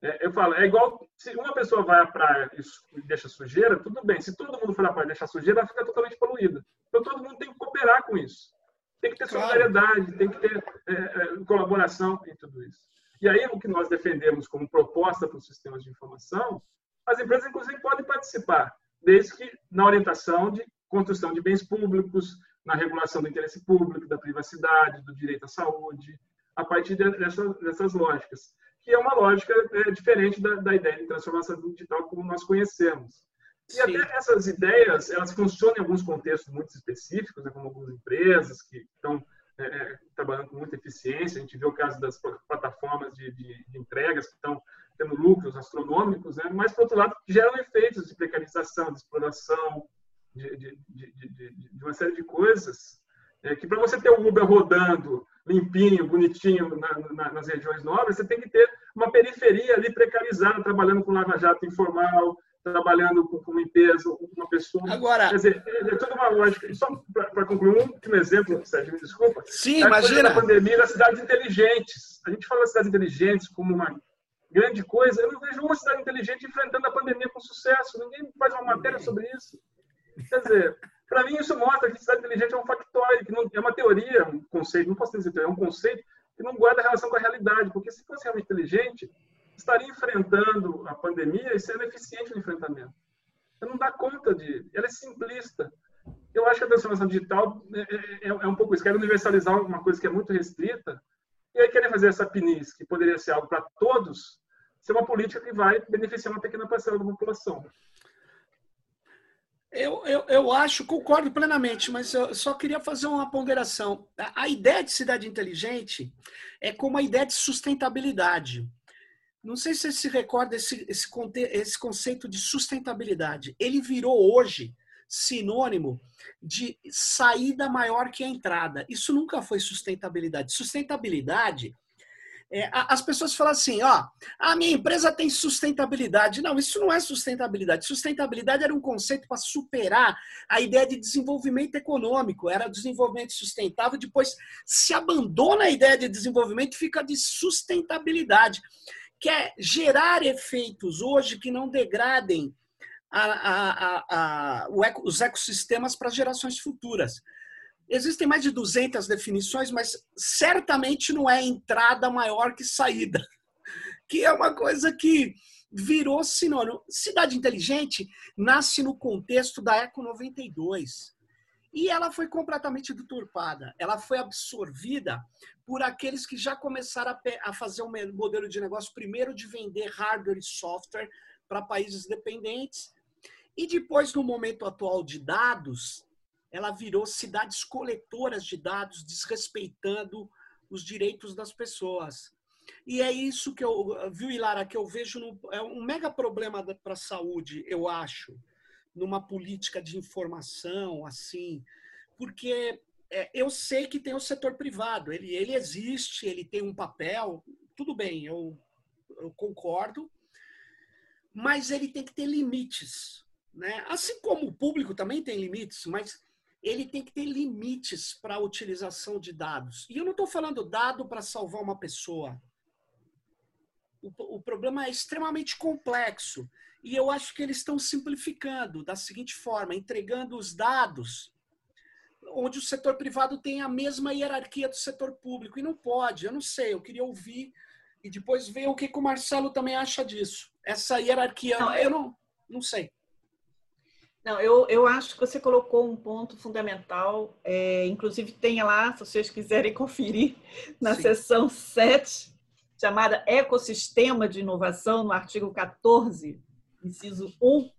é, eu falo, é igual se uma pessoa vai à praia e deixa sujeira, tudo bem. Se todo mundo for à praia e deixar sujeira, ela fica totalmente poluída. Então todo mundo tem que cooperar com isso. Tem que ter solidariedade, tem que ter é, é, colaboração em tudo isso. E aí o que nós defendemos como proposta para os sistemas de informação, as empresas inclusive podem participar, desde que na orientação de construção de bens públicos, na regulação do interesse público, da privacidade, do direito à saúde, a partir dessas, dessas lógicas, que é uma lógica é, diferente da, da, ideia de transformação digital como nós conhecemos. E Sim. até essas ideias, elas funcionam em alguns contextos muito específicos, né, como algumas empresas que estão é, é, trabalhando com muita eficiência. A gente vê o caso das plataformas de, de, de entregas que estão tendo lucros astronômicos, né? mas, por outro lado, geram efeitos de precarização, de exploração, de, de, de, de uma série de coisas, é, que para você ter o Uber rodando limpinho, bonitinho na, na, nas regiões nobres, você tem que ter uma periferia ali precarizada, trabalhando com lava-jato informal, trabalhando com, com limpeza, com uma pessoa. Agora. Quer dizer, é, é toda uma lógica. Só para concluir, um último exemplo, Sérgio, me desculpa. Sim, a imagina. da pandemia das cidades inteligentes. A gente fala das cidades inteligentes como uma grande coisa. Eu não vejo uma cidade inteligente enfrentando a pandemia com sucesso. Ninguém faz uma matéria sobre isso. Quer dizer, para mim isso mostra que cidade inteligente é um factóide, que não, é uma teoria, um conceito, não posso dizer teoria, é um conceito que não guarda relação com a realidade, porque se fosse realmente inteligente, estaria enfrentando a pandemia e sendo eficiente no enfrentamento. Ela não dá conta de... Ela é simplista. Eu acho que a transformação digital é, é, é, é um pouco isso. Quer universalizar uma coisa que é muito restrita e aí querer fazer essa PNIS, que poderia ser algo para todos, ser uma política que vai beneficiar uma pequena parcela da população. Eu, eu, eu acho, concordo plenamente, mas eu só queria fazer uma ponderação. A ideia de cidade inteligente é como a ideia de sustentabilidade. Não sei se você se recorda esse, esse, esse conceito de sustentabilidade. Ele virou hoje sinônimo de saída maior que a entrada. Isso nunca foi sustentabilidade. Sustentabilidade é, as pessoas falam assim, ó, a minha empresa tem sustentabilidade. Não, isso não é sustentabilidade. Sustentabilidade era um conceito para superar a ideia de desenvolvimento econômico. Era desenvolvimento sustentável, depois se abandona a ideia de desenvolvimento e fica de sustentabilidade, que é gerar efeitos hoje que não degradem a, a, os ecossistemas para gerações futuras. Existem mais de 200 definições, mas certamente não é entrada maior que saída, [laughs] que é uma coisa que virou sinônimo. Cidade inteligente nasce no contexto da Eco 92 e ela foi completamente deturpada. Ela foi absorvida por aqueles que já começaram a, fazer um modelo de negócio primeiro de vender hardware e software para países dependentes e depois, no momento atual de dados, ela virou cidades coletoras de dados, desrespeitando os direitos das pessoas. E é isso que eu, viu, Ilara, que eu vejo no, é um mega problema para a saúde, eu acho, numa política de informação, assim, porque é, eu sei que tem o setor privado, ele, ele existe, ele tem um papel, tudo bem, eu, eu concordo, mas ele tem que ter limites. Né? Assim como o público também tem limites, mas ele tem que ter limites para a utilização de dados. E eu não estou falando dado para salvar uma pessoa. O, o, problema é extremamente complexo. E eu acho que eles estão simplificando da seguinte forma: entregando os dados onde o setor privado tem a mesma hierarquia do setor público. E não pode, eu não sei, eu queria ouvir e depois ver o que, que o Marcelo também acha disso. Essa hierarquia, não, eu não, não sei. Não, eu, eu acho que você colocou um ponto fundamental, é, inclusive tem lá, se vocês quiserem [laughs] conferir, na Sim. seção 7, chamada Ecossistema de Inovação, no artigo 14, inciso 1,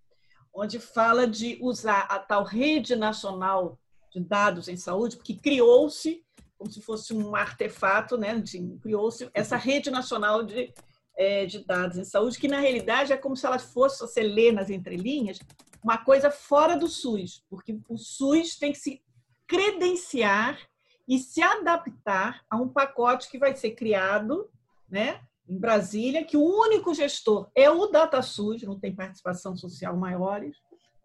onde fala de usar a tal rede nacional de dados em saúde, porque criou-se, como se fosse um artefato, né, criou-se essa rede nacional de, é, de dados em saúde, que na realidade é como se ela fosse, você lê nas entrelinhas, uma coisa fora do SUS, porque o SUS tem que se credenciar e se adaptar a um pacote que vai ser criado, né, em Brasília, que o único gestor é o DataSUS, não tem participação social maiores,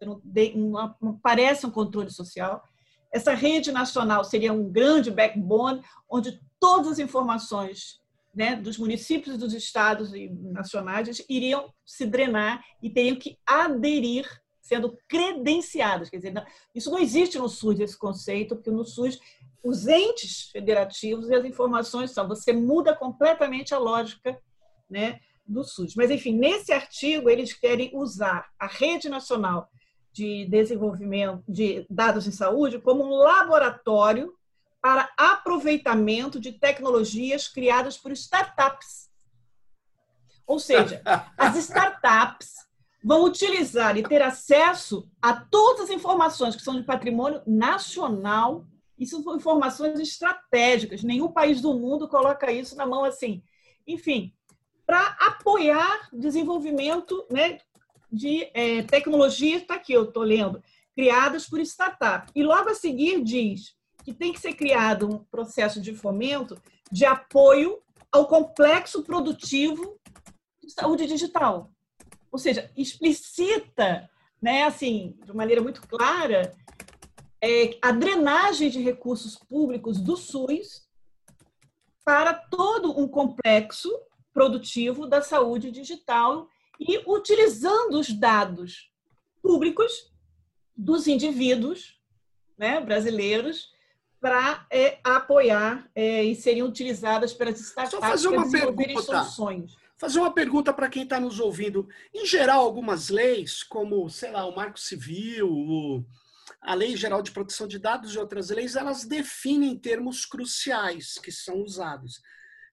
não, não, não parece um controle social. Essa rede nacional seria um grande backbone, onde todas as informações né, dos municípios, dos estados e nacionais iriam se drenar e teriam que aderir sendo credenciados. Quer dizer, não, isso não existe no SUS, esse conceito, porque no SUS os entes federativos e as informações são. Você muda completamente a lógica né, do SUS. Mas, enfim, nesse artigo, eles querem usar a Rede Nacional de Desenvolvimento de Dados em Saúde como um laboratório para aproveitamento de tecnologias criadas por startups. Ou seja, as [laughs] startups vão utilizar e ter acesso a todas as informações que são de patrimônio nacional. Isso são informações estratégicas. Nenhum país do mundo coloca isso na mão assim. Enfim, para apoiar desenvolvimento né, de é, tecnologias, está aqui, eu estou lendo, criadas por startup. E logo a seguir diz que tem que ser criado um processo de fomento de apoio ao complexo produtivo de saúde digital ou seja, explicita, né, assim, de maneira muito clara, é, a drenagem de recursos públicos do SUS para todo um complexo produtivo da saúde digital e utilizando os dados públicos dos indivíduos né, brasileiros para é, apoiar é, e seriam utilizadas pelas startups para desenvolverem soluções fazer uma pergunta para quem está nos ouvindo. Em geral, algumas leis, como, sei lá, o Marco Civil, o, a Lei Geral de Proteção de Dados e outras leis, elas definem termos cruciais que são usados.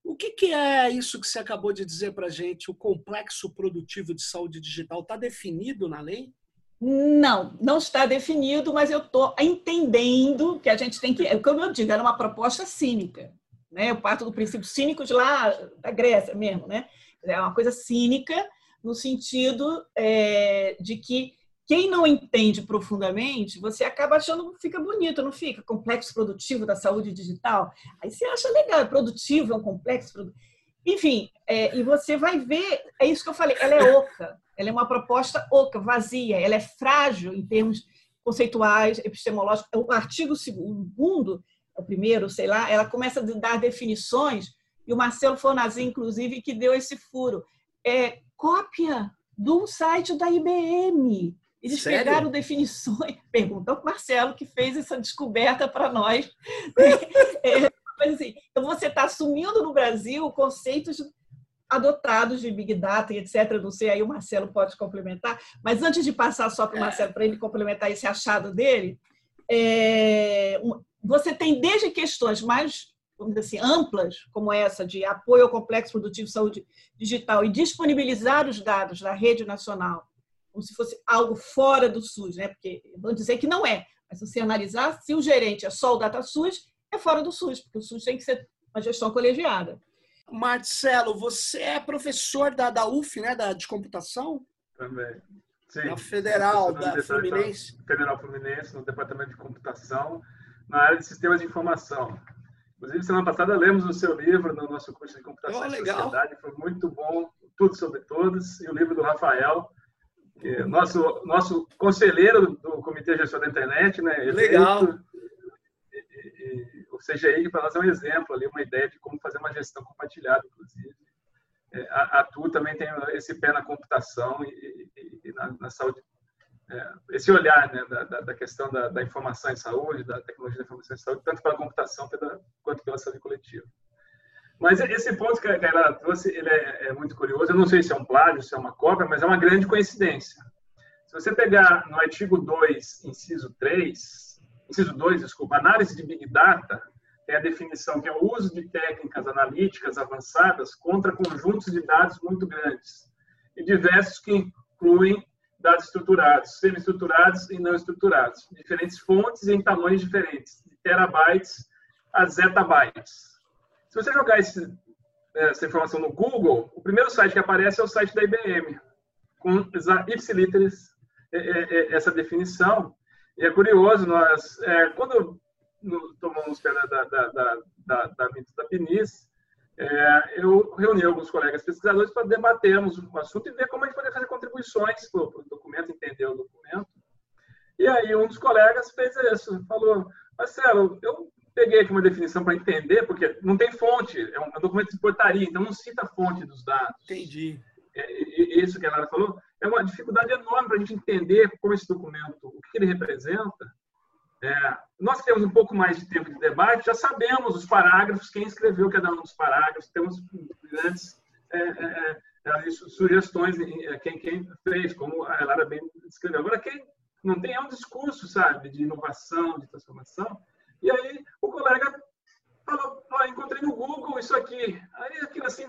O que, que é isso que você acabou de dizer para a gente? O complexo produtivo de saúde digital está definido na lei? Não, não está definido, mas eu estou entendendo que a gente tem que. Como eu digo, era uma proposta cínica. Né? Eu parto do princípio cínico de lá da Grécia mesmo, né? É uma coisa cínica no sentido é, de que quem não entende profundamente, você acaba achando fica bonito, não fica? Complexo produtivo da saúde digital. Aí você acha legal, é produtivo, é um complexo produtivo. Enfim, é, e você vai ver, é isso que eu falei, ela é oca, ela é uma proposta oca, vazia, ela é frágil em termos conceituais, epistemológicos. O artigo segundo, o primeiro, sei lá, ela começa a dar definições e o Marcelo Fornazzi, inclusive, que deu esse furo. É cópia do site da IBM. Eles Sério? pegaram definições. [laughs] Pergunta ao Marcelo, que fez essa descoberta para nós. [laughs] é, assim, então, você está assumindo no Brasil conceitos adotados de Big Data e etc. Não sei, aí o Marcelo pode complementar. Mas antes de passar só para o é. Marcelo, para ele complementar esse achado dele, é, você tem desde questões mais vamos dizer assim, amplas, como essa de apoio ao complexo produtivo de saúde digital e disponibilizar os dados da rede nacional como se fosse algo fora do SUS, né? Porque vão dizer que não é, mas se você analisar, se o gerente é só o DataSUS, é fora do SUS, porque o SUS tem que ser uma gestão colegiada. Marcelo, você é professor da, da UF, né, da, de computação? Também. Sim. Da Federal, da Fluminense. Federal Fluminense, no Departamento de Computação, na área de Sistemas de Informação. Inclusive, semana passada lemos o seu livro no nosso curso de Computação oh, e Sociedade. Foi muito bom, tudo sobre todos. E o livro do Rafael, que nosso, nosso conselheiro do Comitê Gestor da Internet, né? Legal. E, e, o CGI, para nós, é um exemplo ali, uma ideia de como fazer uma gestão compartilhada, inclusive. É, a, a TU também tem esse pé na computação e, na, na, saúde, é, esse olhar né, da, da questão da, da, informação em saúde, da tecnologia da informação em saúde, tanto pela computação quanto pela saúde coletiva. Mas esse ponto que a Gaila trouxe, ele é, é, muito curioso. Eu não sei se é um plágio, se é uma cópia, mas é uma grande coincidência. Se você pegar no artigo 2, inciso 3, inciso 2, desculpa, análise de Big Data, tem a definição que é o uso de técnicas analíticas avançadas contra conjuntos de dados muito grandes e diversos que incluem dados estruturados, semi-estruturados e não estruturados, diferentes fontes em tamanhos diferentes, de terabytes a zettabytes. Se você jogar esse, essa informação no Google, o primeiro site que aparece é o site da IBM, com ipsiliteris é, é, é, essa definição. E é curioso, nós, é, quando tomamos pé da, da, da, da, da, da, PINIS, é, eu reuni alguns colegas pesquisadores para debatermos o assunto e ver como a gente poderia fazer contribuições para o o documento. E aí um dos colegas fez isso, falou, Marcelo, eu peguei aqui uma definição para entender, porque não tem fonte, é um documento de portaria, então não cita a fonte dos dados. Entendi. É, isso que a Lara falou é uma dificuldade enorme para a gente entender como esse documento, o que ele representa. É, nós temos um pouco mais de tempo de debate, já sabemos os parágrafos, quem escreveu cada um dos parágrafos, temos grandes é, é, é sugestões, quem, quem fez, como a Lara bem escreveu. Agora, quem não tem é um discurso, sabe, de inovação, de transformação, e aí o colega falou, ah, encontrei no Google isso aqui. Aí aquilo assim,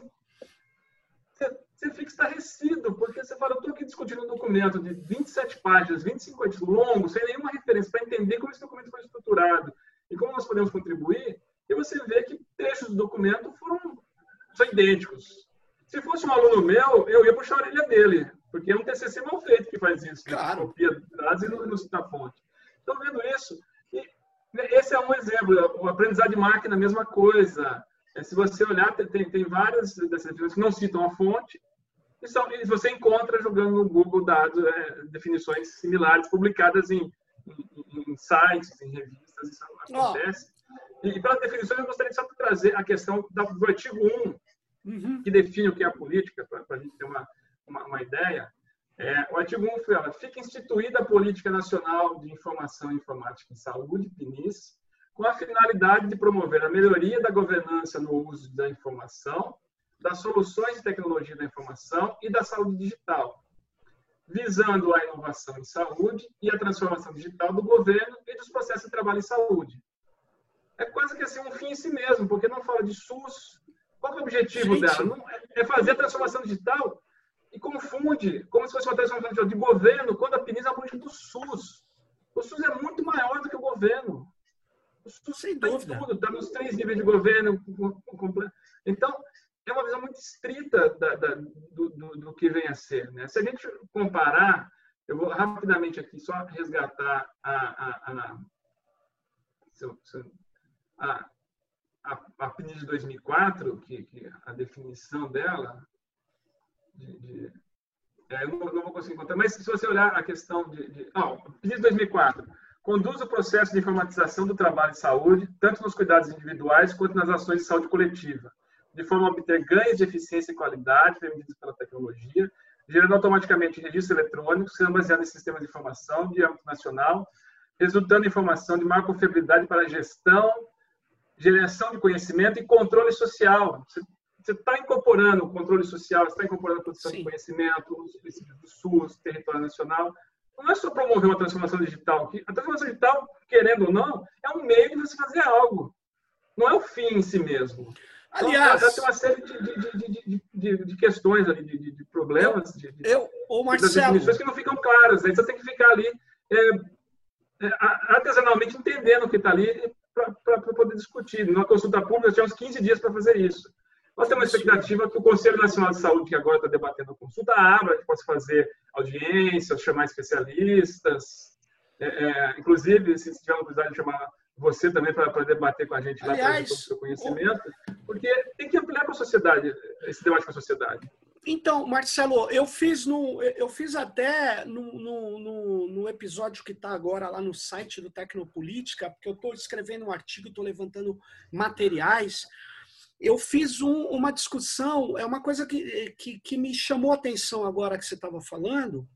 você, você fica estarrecido, porque você fala, eu estou aqui discutindo um documento de 27 páginas, 25 páginas, longo, sem nenhuma referência, para entender como esse documento foi estruturado e como nós podemos contribuir, e você vê que trechos do documento foram são idênticos. Se fosse um aluno meu, eu ia puxar a orelha dele, porque é um TCC mal feito que faz isso. Claro. Copia dados e não, não cita a fonte. Então, vendo isso, esse é um exemplo. O aprendizado de máquina, a mesma coisa. É, se você olhar, tem, tem várias dessas definições que não citam a fonte, e, são, e você encontra jogando no Google dados, é, definições similares publicadas em, em, em, sites, em revistas, isso acontece. Oh. E, e pelas definições, eu gostaria só de trazer a questão do artigo 1, uhum. que define o que é a política, para a gente ter uma, uma, uma ideia. É, o artigo 1 fala: fica instituída a Política Nacional de Informação e Informática em Saúde, PNIS, com a finalidade de promover a melhoria da governança no uso da informação, das soluções de tecnologia da informação e da saúde digital, visando a inovação em saúde e a transformação digital do governo e dos processos de trabalho em saúde. É quase que assim um fim em si mesmo, porque não fala de SUS. Qual é o objetivo Gente. dela? Não, é, fazer a transformação digital e confunde, como se fosse uma transformação de governo, quando a PNIS é a política do SUS. O SUS é muito maior do que o governo. O SUS Sem está dúvida. tudo, está nos três níveis de governo. Então, é uma visão muito estrita da, da, do, do, do, que vem a ser. Né? Se a gente comparar, eu vou rapidamente aqui só resgatar a, a, a, a, a, a PNIS de 2004, que, que a definição dela, de, de é, eu não, não, vou conseguir encontrar, mas se você olhar a questão de. de oh, PIS 2004 conduz o processo de informatização do trabalho de saúde, tanto nos cuidados individuais quanto nas ações de saúde coletiva, de forma a obter ganhos de eficiência e qualidade permitidos pela tecnologia, gerando automaticamente registros eletrônicos, sendo baseado em sistemas de informação de âmbito nacional, resultando em informação de maior confiabilidade para a gestão, geração de conhecimento e controle social. Você está incorporando o controle social, está incorporando a produção Sim. de conhecimento, os princípios do SUS, território nacional. Não é só promover uma transformação digital. A transformação digital, querendo ou não, é um meio de você fazer algo. Não é o fim em si mesmo. Então, Aliás, então, tem uma série de, de, de, de questões ali, de, problemas, de, eu, ô Marcelo, definições que não ficam claras. Aí você tem que ficar ali é, é, artesanalmente entendendo o que está ali para poder discutir. Numa consulta pública, tinha uns 15 dias para fazer isso. Nós temos uma expectativa que o Conselho Nacional de Saúde, que agora está debatendo a consulta, abra, que possa fazer audiências, chamar especialistas. É, é, inclusive, se tiver a oportunidade de chamar você também para debater com a gente lá Aliás, o seu conhecimento, porque tem que ampliar com a sociedade, esse debate com a sociedade. Então, Marcelo, eu fiz no, eu fiz até no, no, no, no episódio que está agora lá no site do Tecnopolítica, porque eu estou escrevendo um artigo, estou levantando materiais. Eu fiz um, uma discussão, é uma coisa que, que, que, me chamou a atenção agora que você estava falando,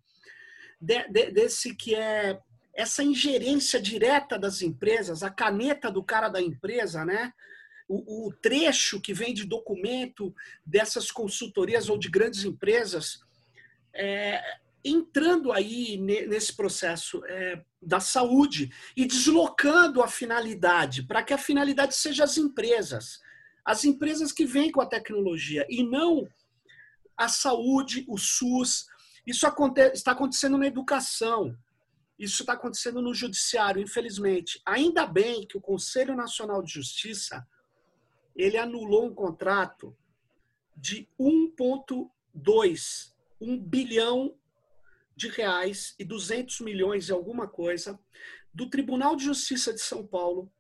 de, de, desse que é essa ingerência direta das empresas, a caneta do cara da empresa, né? O, o trecho que vem de documento dessas consultorias ou de grandes empresas, é, entrando aí nesse processo é, da saúde e deslocando a finalidade, para que a finalidade seja as empresas. As empresas que vêm com a tecnologia e não a saúde, o SUS. Isso aconte está acontecendo na educação. Isso está acontecendo no judiciário, infelizmente. Ainda bem que o Conselho Nacional de Justiça ele anulou um contrato de 1,2, 1 bilhão de reais e 200 milhões e alguma coisa do Tribunal de Justiça de São Paulo,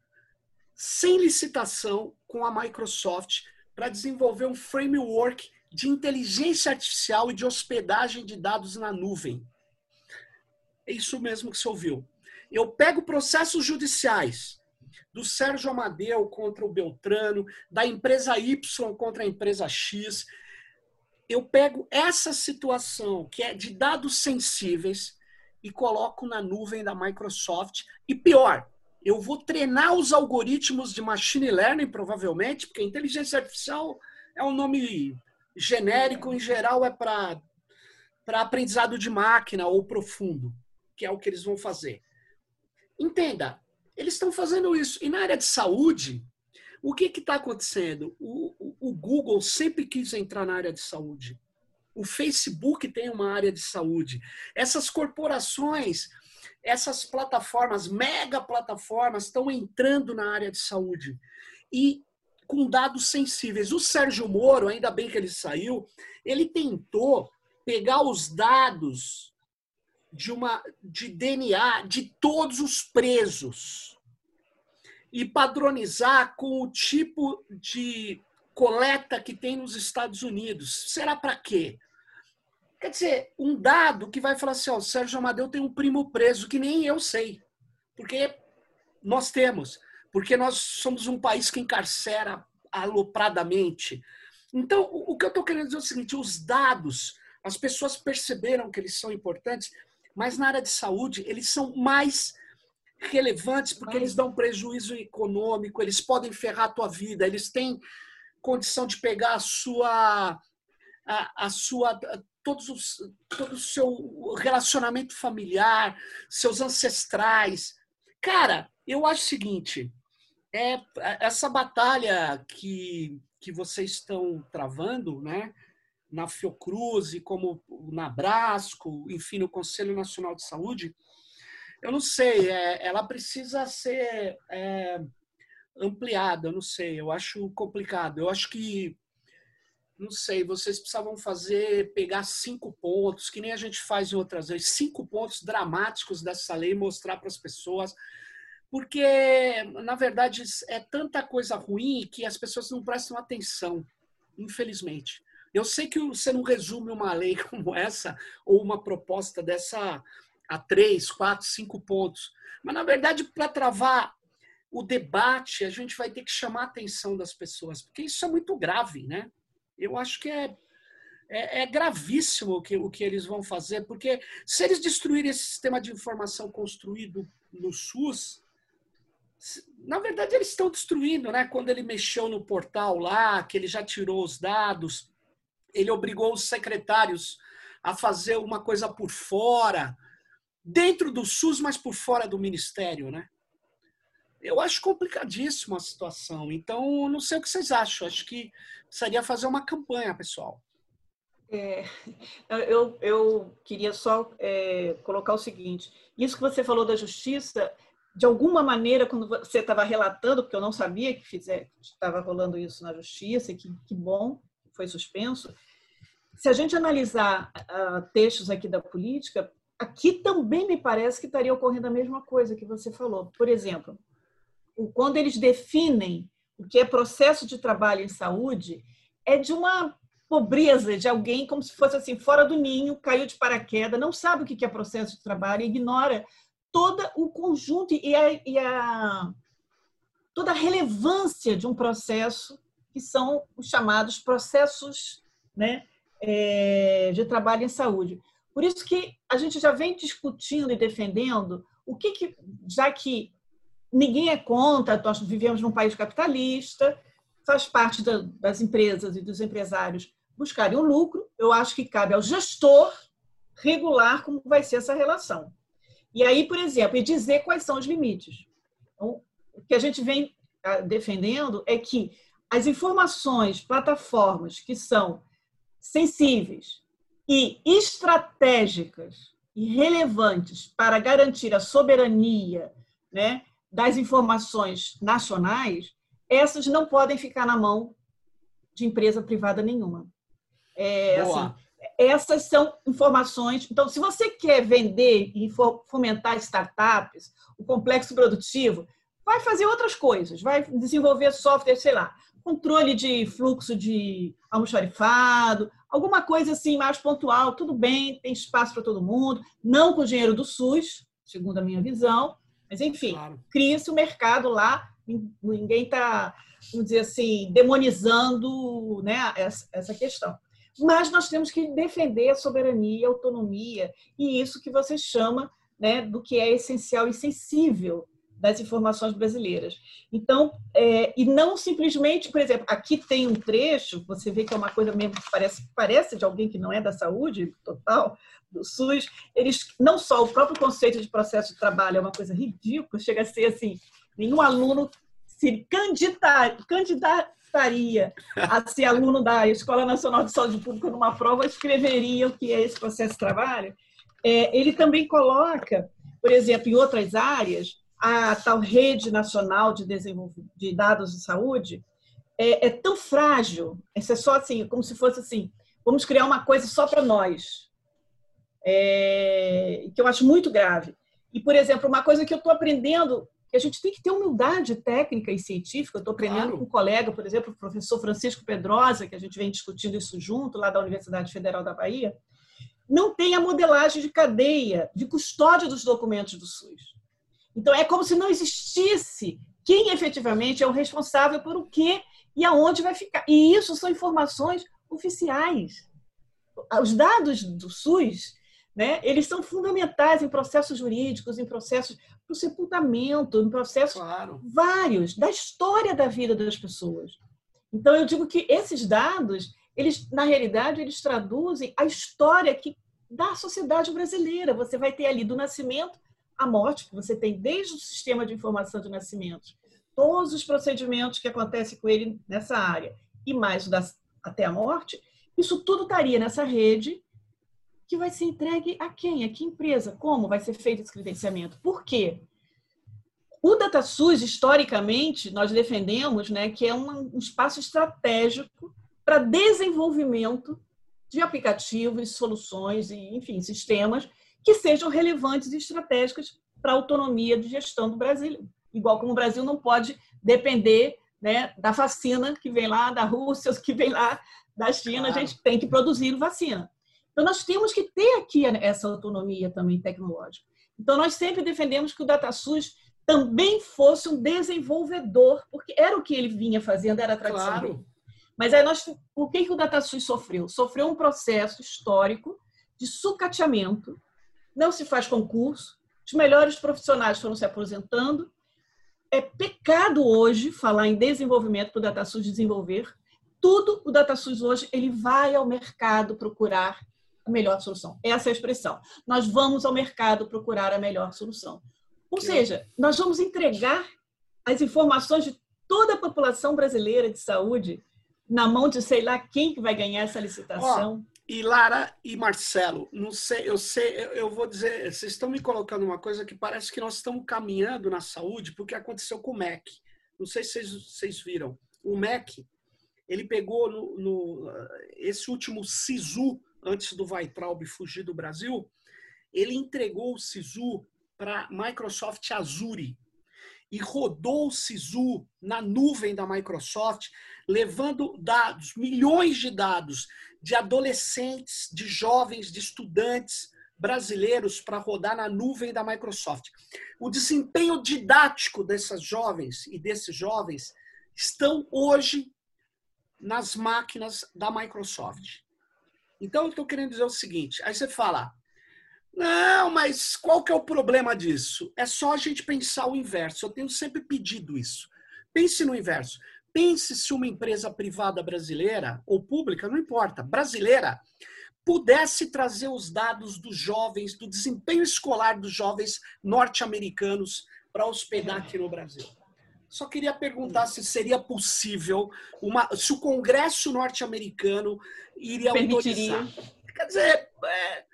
sem licitação, com a Microsoft, para desenvolver um framework de inteligência artificial e de hospedagem de dados na nuvem. É isso mesmo que você ouviu. Eu pego processos judiciais do Sérgio Amadeu contra o Beltrano, da empresa Y contra a empresa X. Eu pego essa situação, que é de dados sensíveis, e coloco na nuvem da Microsoft. E pior, eu vou treinar os algoritmos de machine learning, provavelmente, porque inteligência artificial é um nome genérico, em geral é para aprendizado de máquina ou profundo, que é o que eles vão fazer. Entenda, eles estão fazendo isso. E na área de saúde, o que está acontecendo? O, o, o, Google sempre quis entrar na área de saúde. O Facebook tem uma área de saúde. Essas corporações, essas plataformas, mega plataformas, estão entrando na área de saúde. E com dados sensíveis. O Sérgio Moro, ainda bem que ele saiu, ele tentou pegar os dados de uma de DNA de todos os presos e padronizar com o tipo de coleta que tem nos Estados Unidos. Será para quê? Quer dizer, um dado que vai falar assim, ó, o Sérgio Amadeu tem um primo preso que nem eu sei. Porque nós temos. Porque nós somos um país que encarcera alopradamente. Então, o que eu estou querendo dizer é o seguinte: os dados, as pessoas perceberam que eles são importantes, mas na área de saúde, eles são mais relevantes porque eles dão prejuízo econômico, eles podem ferrar a tua vida, eles têm condição de pegar a sua a, a sua todos os, todo o seu relacionamento familiar, seus ancestrais. Cara, eu acho o seguinte, é essa batalha que que vocês estão travando, né? Na Fiocruz e como na Brasco, enfim, no Conselho Nacional de Saúde, eu não sei, é, ela precisa ser é, ampliada, eu não sei, eu acho complicado. Eu acho que, não sei, vocês precisavam fazer, pegar cinco pontos, que nem a gente faz em outras vezes, cinco pontos dramáticos dessa lei, mostrar para as pessoas, porque, na verdade, é tanta coisa ruim que as pessoas não prestam atenção, infelizmente. Eu sei que você não resume uma lei [laughs] como essa ou uma proposta dessa a três, quatro, cinco pontos. Mas, na verdade, para travar o debate, a gente vai ter que chamar a atenção das pessoas, porque isso é muito grave, né? Eu acho que é, é, é, gravíssimo o que, o que eles vão fazer, porque se eles destruírem esse sistema de informação construído no SUS, na verdade eles estão destruindo, né? Quando ele mexeu no portal lá, que ele já tirou os dados, ele obrigou os secretários a fazer uma coisa por fora, dentro do SUS, mas por fora do ministério, né? Eu acho complicadíssima a situação. Então, não sei o que vocês acham. Acho que precisaria fazer uma campanha, pessoal. É, eu, eu queria só é, colocar o seguinte: isso que você falou da justiça, de alguma maneira, quando você estava relatando, porque eu não sabia que estava rolando isso na justiça, que, que bom, foi suspenso. Se a gente analisar uh, textos aqui da política, aqui também me parece que estaria ocorrendo a mesma coisa que você falou. Por exemplo, quando eles definem o que é processo de trabalho em saúde, é de uma pobreza de alguém como se fosse assim fora do ninho, caiu de paraquedas, não sabe o que é processo de trabalho, ignora todo o conjunto e a, e a toda a relevância de um processo que são os chamados processos né, é, de trabalho em saúde. Por isso que a gente já vem discutindo e defendendo o que, que já que ninguém é contra, nós vivemos num país capitalista, faz parte da, das empresas e dos empresários buscarem o lucro, eu acho que cabe ao gestor regular como vai ser essa relação. E aí, por exemplo, e dizer quais são os limites. Então, o que a gente vem ah, defendendo é que as informações, plataformas que são sensíveis e estratégicas e relevantes para garantir a soberania né, das informações nacionais, essas não podem ficar na mão de empresa privada nenhuma. É, assim, essas são informações. Então, se você quer vender e fomentar startups, o complexo produtivo, vai fazer outras coisas, vai desenvolver software, sei lá, controle de fluxo de almoxarifado, alguma coisa assim mais pontual, tudo bem, tem espaço para todo mundo, não com o dinheiro do SUS, segundo a minha visão, mas enfim, claro. cria-se o um mercado lá, ninguém está, vamos dizer assim, demonizando né, essa questão. Mas nós temos que defender a soberania, a autonomia e isso que você chama né, do que é essencial e sensível das informações brasileiras. Então, é, e não simplesmente, por exemplo, aqui tem um trecho, você vê que é uma coisa mesmo que parece, parece de alguém que não é da saúde total, do SUS, eles, não só o próprio conceito de processo de trabalho é uma coisa ridícula, chega a ser assim, nenhum aluno se candidatar, candidataria a ser aluno da Escola Nacional de Saúde Pública numa prova, escreveria o que é esse processo de trabalho. É, ele também coloca, por exemplo, em outras áreas, a tal rede nacional de desenvolvimento de dados de saúde é, é tão frágil. Isso é só assim, como se fosse assim, vamos criar uma coisa só para nós, é, que eu acho muito grave. E, por exemplo, uma coisa que eu estou aprendendo, que a gente tem que ter humildade técnica e científica, eu estou aprendendo claro. com um colega, por exemplo, o professor Francisco Pedrosa, que a gente vem discutindo isso junto, lá da Universidade Federal da Bahia, não tem a modelagem de cadeia de custódia dos documentos do SUS. Então, é como se não existisse quem efetivamente é o responsável por o quê e aonde vai ficar. E isso são informações oficiais. Os dados do SUS, né, eles são fundamentais em processos jurídicos, em processos para o sepultamento, em processos claro. vários da história da vida das pessoas. Então, eu digo que esses dados, eles, na realidade, eles traduzem a história que da sociedade brasileira. Você vai ter ali do nascimento a morte, que você tem desde o sistema de informação de nascimento, todos os procedimentos que acontecem com ele nessa área, e mais das, até a morte, isso tudo estaria nessa rede que vai ser entregue a quem? A que empresa? Como vai ser feito esse credenciamento? Por quê? O DataSUS, historicamente, nós defendemos né, que é um, um espaço estratégico para desenvolvimento de aplicativos, soluções e, enfim, sistemas que sejam relevantes e estratégicas para a autonomia de gestão do Brasil. Igual como o Brasil não pode depender né, da vacina que vem lá da Rússia, [laughs] que vem lá da China, claro. a gente tem que produzir vacina. Então, nós temos que ter aqui essa autonomia também tecnológica. Então, nós sempre defendemos que o DataSUS também fosse um desenvolvedor, porque era o que ele vinha fazendo, era a tradição claro. Mas aí nós, o que, que o DataSUS sofreu? Sofreu um processo histórico de sucateamento, não se faz concurso, os melhores profissionais foram se aposentando. É pecado hoje falar em desenvolvimento para o DataSUS desenvolver. Tudo o DataSUS hoje ele vai ao mercado procurar a melhor solução. Essa é a expressão. Nós vamos ao mercado procurar a melhor solução. Ou seja, nós vamos entregar as informações de toda a população brasileira de saúde na mão de sei lá quem que vai ganhar essa licitação. E Lara e Marcelo, não sei, eu sei, eu, eu, vou dizer, vocês estão me colocando uma coisa que parece que nós estamos caminhando na saúde porque aconteceu com o MEC. Não sei se vocês, vocês viram. O MEC, ele pegou no, no esse último SISU, antes do Weitraub fugir do Brasil, ele entregou o SISU para Microsoft Azure e rodou o SISU na nuvem da Microsoft, levando dados, milhões de dados de adolescentes, de jovens, de estudantes brasileiros para rodar na nuvem da Microsoft. O desempenho didático dessas jovens e desses jovens estão hoje nas máquinas da Microsoft. Então, eu estou querendo dizer o seguinte: aí você fala, não, mas qual que é o problema disso? É só a gente pensar o inverso. Eu tenho sempre pedido isso. Pense no inverso. Pense se uma empresa privada brasileira ou pública, não importa, brasileira, pudesse trazer os dados dos jovens, do desempenho escolar dos jovens norte-americanos para hospedar aqui no Brasil. Só queria perguntar se seria possível, uma, se o Congresso norte-americano iria Permitiria. autorizar. Quer dizer, é,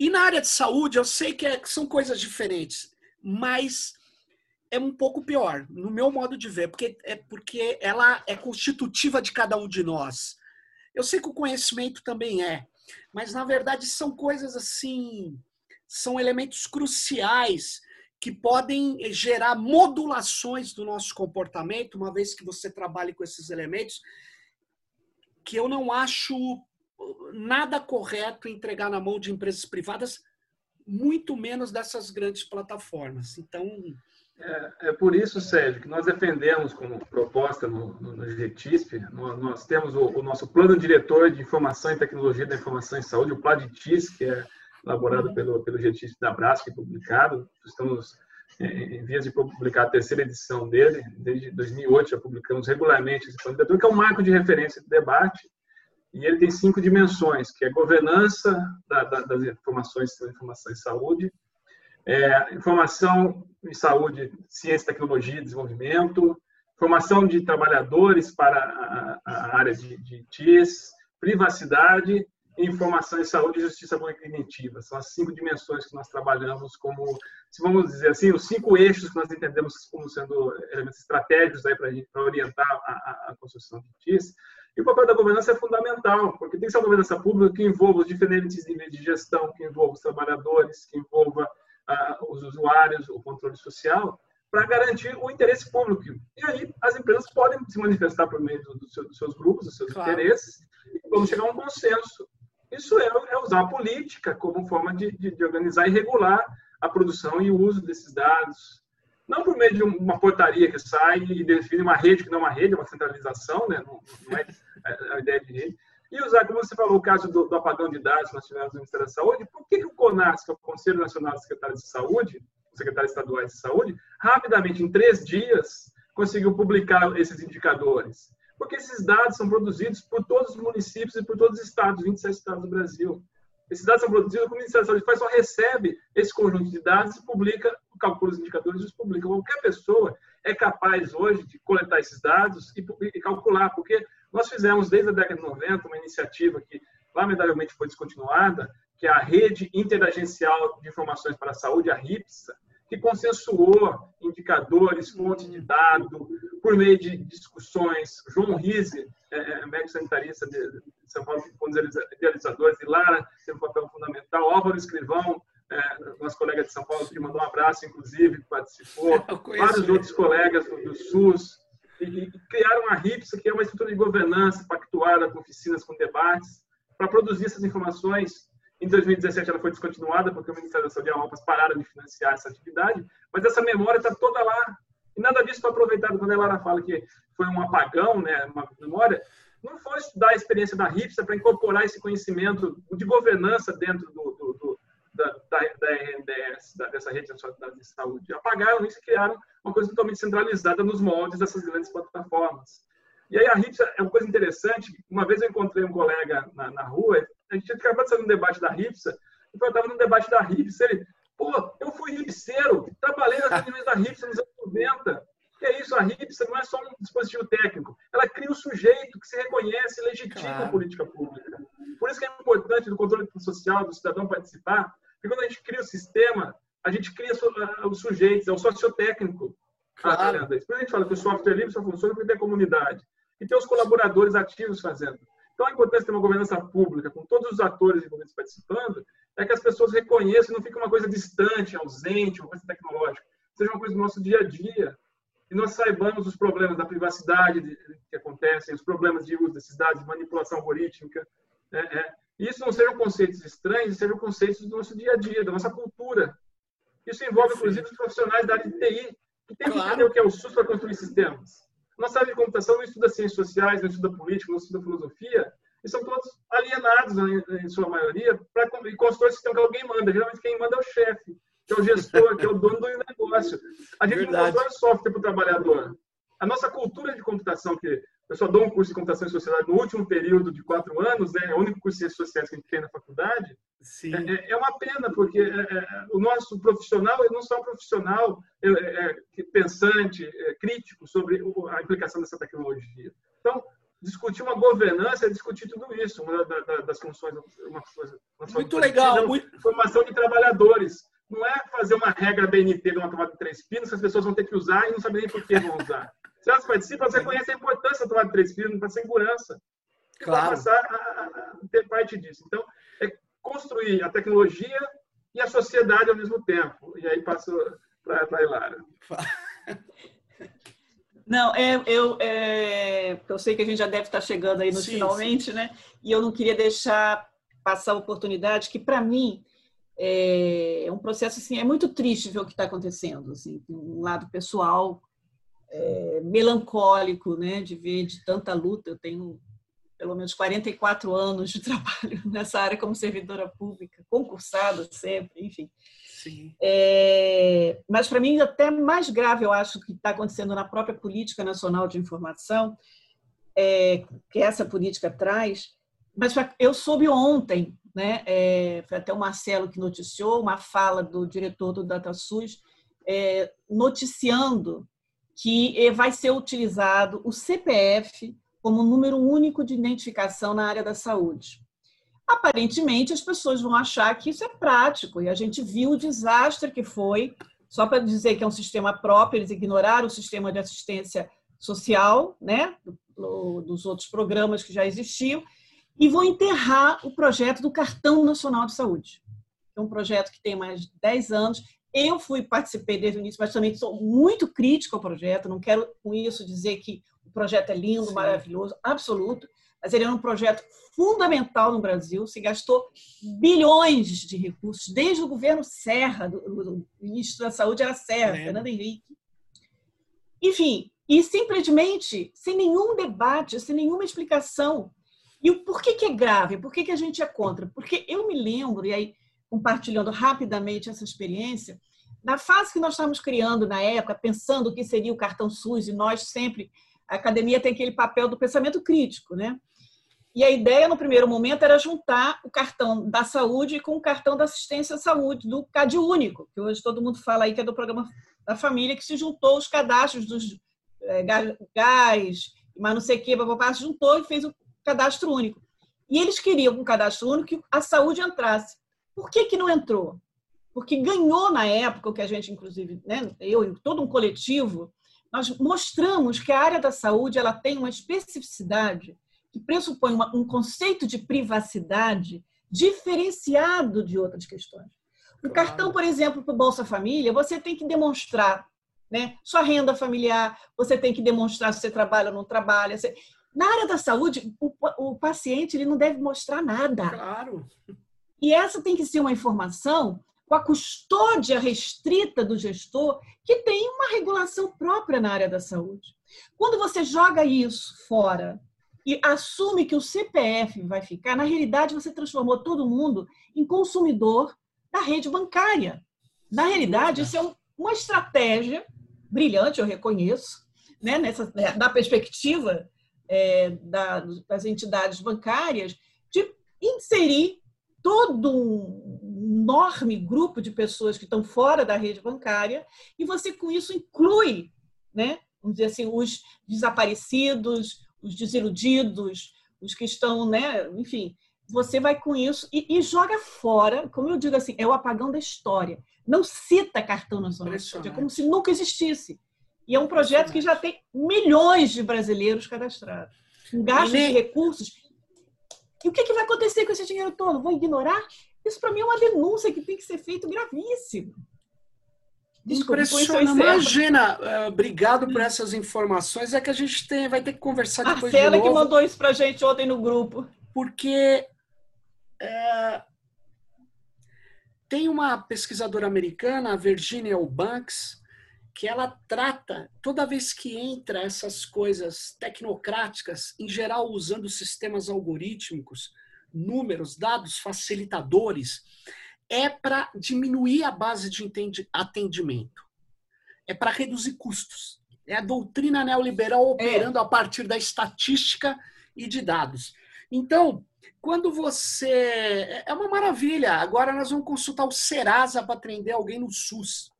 e na área de saúde, eu sei que, é, que são coisas diferentes, mas é um pouco pior, no meu modo de ver, porque é porque ela é constitutiva de cada um de nós. Eu sei que o conhecimento também é, mas na verdade são coisas assim, são elementos cruciais que podem gerar modulações do nosso comportamento, uma vez que você trabalhe com esses elementos, que eu não acho nada correto entregar na mão de empresas privadas, muito menos dessas grandes plataformas. Então. É, é por isso, Sérgio, que nós defendemos como proposta no, no, no GTISP, nós, nós temos o, o, nosso Plano Diretor de Informação e Tecnologia da Informação em Saúde, o PLADITIS, que é elaborado pelo, pelo GTISP da Brasco e publicado. Estamos em vias de publicar a terceira edição dele, desde 2008 já publicamos regularmente esse plano diretor, que é um marco de referência de debate e ele tem cinco dimensões, que é governança da, da, das informações, da informação em saúde, é, informação em saúde, ciência, tecnologia e desenvolvimento, formação de trabalhadores para a, a área de, de privacidade, informação em saúde e justiça cognitiva. São as cinco dimensões que nós trabalhamos como, se vamos dizer assim, os cinco eixos que nós entendemos como sendo elementos estratégicos para orientar a, a construção de TIS. E o papel da governança é fundamental, porque tem que ser uma governança pública que envolva os diferentes níveis de gestão, que envolva os trabalhadores, que envolva uh, os usuários, o controle social, para garantir o interesse público. E aí as empresas podem se manifestar por meio do, do seu, dos seus grupos, dos seus claro. interesses, e vamos chegar a um consenso. Isso é, é usar a política como forma de, de, de organizar e regular a produção e o uso desses dados, não por meio de uma portaria que sai e define uma rede que não é uma rede, é uma centralização, né? não, não é, é a ideia de rede. E usar, como você falou, o caso do, do apagão de dados que nós no Ministério da Saúde, por que, que o CONAS, que é o Conselho Nacional de Secretários de Saúde, secretários estaduais de saúde, rapidamente, em três dias, conseguiu publicar esses indicadores? Porque esses dados são produzidos por todos os municípios e por todos os estados, 27 estados do Brasil. Esses dados são produzidos, o Ministério da Saúde faz, só recebe esse conjunto de dados e publica, calcula os indicadores e os publica. Qualquer pessoa é capaz hoje de coletar esses dados e, e calcular, porque nós fizemos desde a década de 90 uma iniciativa que, lamentavelmente, foi descontinuada, que é a Rede Interagencial de Informações para a Saúde, a RIPSA, que consensuou indicadores, fontes de dados, por meio de discussões. João Rise, é, é, médico sanitarista de São Paulo, um dos idealizadores, e Lara teve um papel fundamental. Álvaro Escrivão, é, nosso colega de São Paulo, que mandou um abraço, inclusive, que participou. [laughs] Vários ele. outros colegas do, do SUS. E, e, criaram a RIPSA, que é uma estrutura de governança pactuada com oficinas, com debates, para produzir essas informações em 2017 ela foi descontinuada porque o Ministério da Saúde e a OPAS pararam de financiar essa atividade, mas essa memória está toda lá. E nada disso foi aproveitado quando a Lara fala que foi um apagão, né, uma memória. Não foi estudar a experiência da RIPSA para incorporar esse conhecimento de governança dentro do, do, do da, da, da RNDS, da, dessa rede de saúde. Apagaram isso e criaram uma coisa totalmente centralizada nos moldes dessas grandes plataformas. E aí a RIPSA é uma coisa interessante. Uma vez eu encontrei um colega na, na rua, a gente tinha acabado de sair num debate da RIPSA, eu estava num debate da RIPSA, ele, pô, eu fui ripseiro, trabalhei nas reuniões da RIPSA nos anos 90. Que é isso, a RIPSA não é só um dispositivo técnico, ela cria o um sujeito que se reconhece e legitima claro. a política pública. Por isso que é importante do controle social, do cidadão participar, porque quando a gente cria o sistema, a gente cria os sujeitos, é o sociotécnico. Claro. Por isso a gente fala que o software livre só funciona porque tem comunidade. E tem os colaboradores ativos fazendo. Então, a importância de ter uma governança pública, com todos os atores envolvidos participando, é que as pessoas reconheçam, não fique uma coisa distante, ausente, uma coisa tecnológica, seja uma coisa do nosso dia a dia. E nós saibamos os problemas da privacidade que acontecem, os problemas de uso desses dados, manipulação algorítmica. É, é. Isso não sejam conceitos estranhos, sejam conceitos do nosso dia a dia, da nossa cultura. Isso envolve, inclusive, os profissionais da área de TI, que tem que entender o que é o SUS para construir sistemas. Nossa área de computação não estuda ciências sociais, não estuda política, não estuda filosofia, e são todos alienados, né, em sua maioria, para construir o sistema que alguém manda. Geralmente quem manda é o chefe, que é o gestor, que é o dono do negócio. A gente Verdade. não constrói software para o trabalhador. A nossa cultura de computação, que eu só dou um curso de computação e sociedade no último período de quatro anos, né? é o único curso de ciências sociais que a gente tem na faculdade. É, é, é, uma pena, porque é, é, o nosso profissional ele não só é um profissional é, pensante, crítico sobre a implicação dessa tecnologia. Então, discutir uma governança é discutir tudo isso, uma das funções. Uma coisa, muito legal. Muito... Formação de trabalhadores. Não é fazer uma regra BNT de uma tomada de três pinos que as pessoas vão ter que usar e não sabem nem por que vão usar. Se elas participam, você conhece a importância da tomada de três pinos para a segurança. Claro. passar a, a, ter parte disso. Então, é construir a tecnologia e a sociedade ao mesmo tempo. E aí passo para a Ilara. Não, é, eu, é, eu sei que a gente já deve estar chegando aí no sim, finalmente, sim. né? E eu não queria deixar passar a oportunidade que, para mim, é, é um processo assim, é muito triste ver o que está acontecendo, assim, um lado pessoal é, melancólico, né, de ver de tanta luta. Eu tenho pelo menos 44 anos de [laughs] trabalho nessa área como servidora pública, concursada sempre, enfim. Sim. É, mas para mim até mais grave eu acho que está acontecendo na própria política nacional de informação é, que essa política traz. Mas eu soube ontem, né? É, foi até o Marcelo que noticiou uma fala do diretor do DataSUS é, noticiando que é, vai ser utilizado o CPF como número único de identificação na área da saúde. Aparentemente, as pessoas vão achar que isso é prático, e a gente viu o desastre que foi, só para dizer que é um sistema próprio, eles ignoraram o sistema de assistência social, né, dos outros programas que já existiam, e vão enterrar o projeto do Cartão Nacional de Saúde. É um projeto que tem mais de 10 anos. Eu fui, participei desde o início, mas também sou muito crítico ao projeto, não quero com isso dizer que o projeto é lindo, Sim. maravilhoso, absoluto, mas ele é um projeto fundamental no Brasil, se gastou bilhões de recursos, desde o governo Serra, o ministro da Saúde era Serra, é. Fernando Henrique. Enfim, e simplesmente, sem nenhum debate, sem nenhuma explicação. E o porquê que é grave? Por que, que a gente é contra? Porque eu me lembro, e aí compartilhando rapidamente essa experiência, na fase que nós estávamos criando na época, pensando o que seria o cartão SUS, e nós sempre a academia tem aquele papel do pensamento crítico, né? E a ideia, no primeiro momento, era juntar o cartão da saúde com o cartão da assistência à saúde, do CAD Único, que hoje todo mundo fala aí que é do programa da família, que se juntou os cadastros dos é, gás, mas não sei o que, papapá, juntou e fez o cadastro único. E eles queriam, com um cadastro único, que a saúde entrasse. Por que, que não entrou? Porque ganhou na época, o que a gente, inclusive, né, eu e todo um coletivo, nós mostramos que a área da saúde ela tem uma especificidade que pressupõe uma, um conceito de privacidade diferenciado de outras questões. O cartão, por exemplo, para o Bolsa Família, você tem que demonstrar né, sua renda familiar, você tem que demonstrar se você trabalha ou não trabalha. Você... Na área da saúde, o, o paciente ele não deve mostrar nada. Claro. E essa tem que ser uma informação com a custódia restrita do gestor, que tem uma regulação própria na área da saúde. Quando você joga isso fora e assume que o CPF vai ficar, na realidade você transformou todo mundo em consumidor da rede bancária. Na realidade, isso é uma estratégia brilhante, eu reconheço, né, nessa, da perspectiva é, da, das entidades bancárias, de inserir todo um enorme grupo de pessoas que estão fora da rede bancária e você com isso inclui, né, vamos dizer assim, os desaparecidos, os desiludidos, os que estão, né, enfim, você vai com isso e, e, joga fora, como eu digo assim, é o apagão da história. Não cita cartão nacional é como se nunca existisse. E é um projeto que já tem milhões de brasileiros cadastrados. Um gasto de recursos. E o que, que vai acontecer com esse dinheiro todo? Vou ignorar? Isso, para mim, é uma denúncia que tem que ser feita gravíssima. Impressionante. Imagina, uh, obrigado por essas informações. É que a gente tem, vai ter que conversar a depois de novo. que mandou isso para gente ontem no grupo. Porque é, tem uma pesquisadora americana, a Virginia Eubanks, que ela trata, toda vez que entra essas coisas tecnocráticas, em geral usando sistemas algorítmicos, números, dados, facilitadores, é para diminuir a base de atendimento, é para reduzir custos. É a doutrina neoliberal operando é. a partir da estatística e de dados. Então, quando você. É uma maravilha. Agora nós vamos consultar o Serasa para atender alguém no SUS.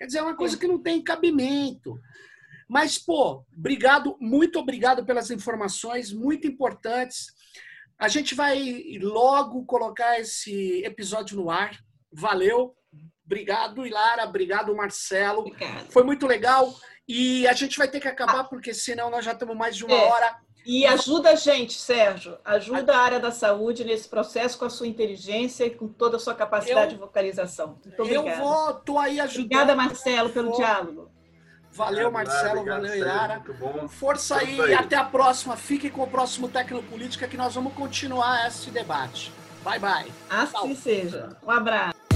Quer dizer, é uma coisa que não tem cabimento. Mas, pô, obrigado, muito obrigado pelas informações, muito importantes. A gente vai logo colocar esse episódio no ar. Valeu. Obrigado, Ilara. Obrigado, Marcelo. Obrigado. Foi muito legal. E a gente vai ter que acabar, porque senão nós já estamos mais de uma é. hora. E ajuda a gente, Sérgio, ajuda a área da saúde nesse processo com a sua inteligência e com toda a sua capacidade eu, de vocalização. Muito obrigada. Eu vou, tô aí ajudando. Obrigada, Marcelo, pelo diálogo. Valeu, Marcelo, obrigado, valeu, Yara. Força aí, aí, até a próxima. Fique com o próximo Tecnopolítica que nós vamos continuar esse debate. Bye, bye. Assim Tchau. seja. Um abraço.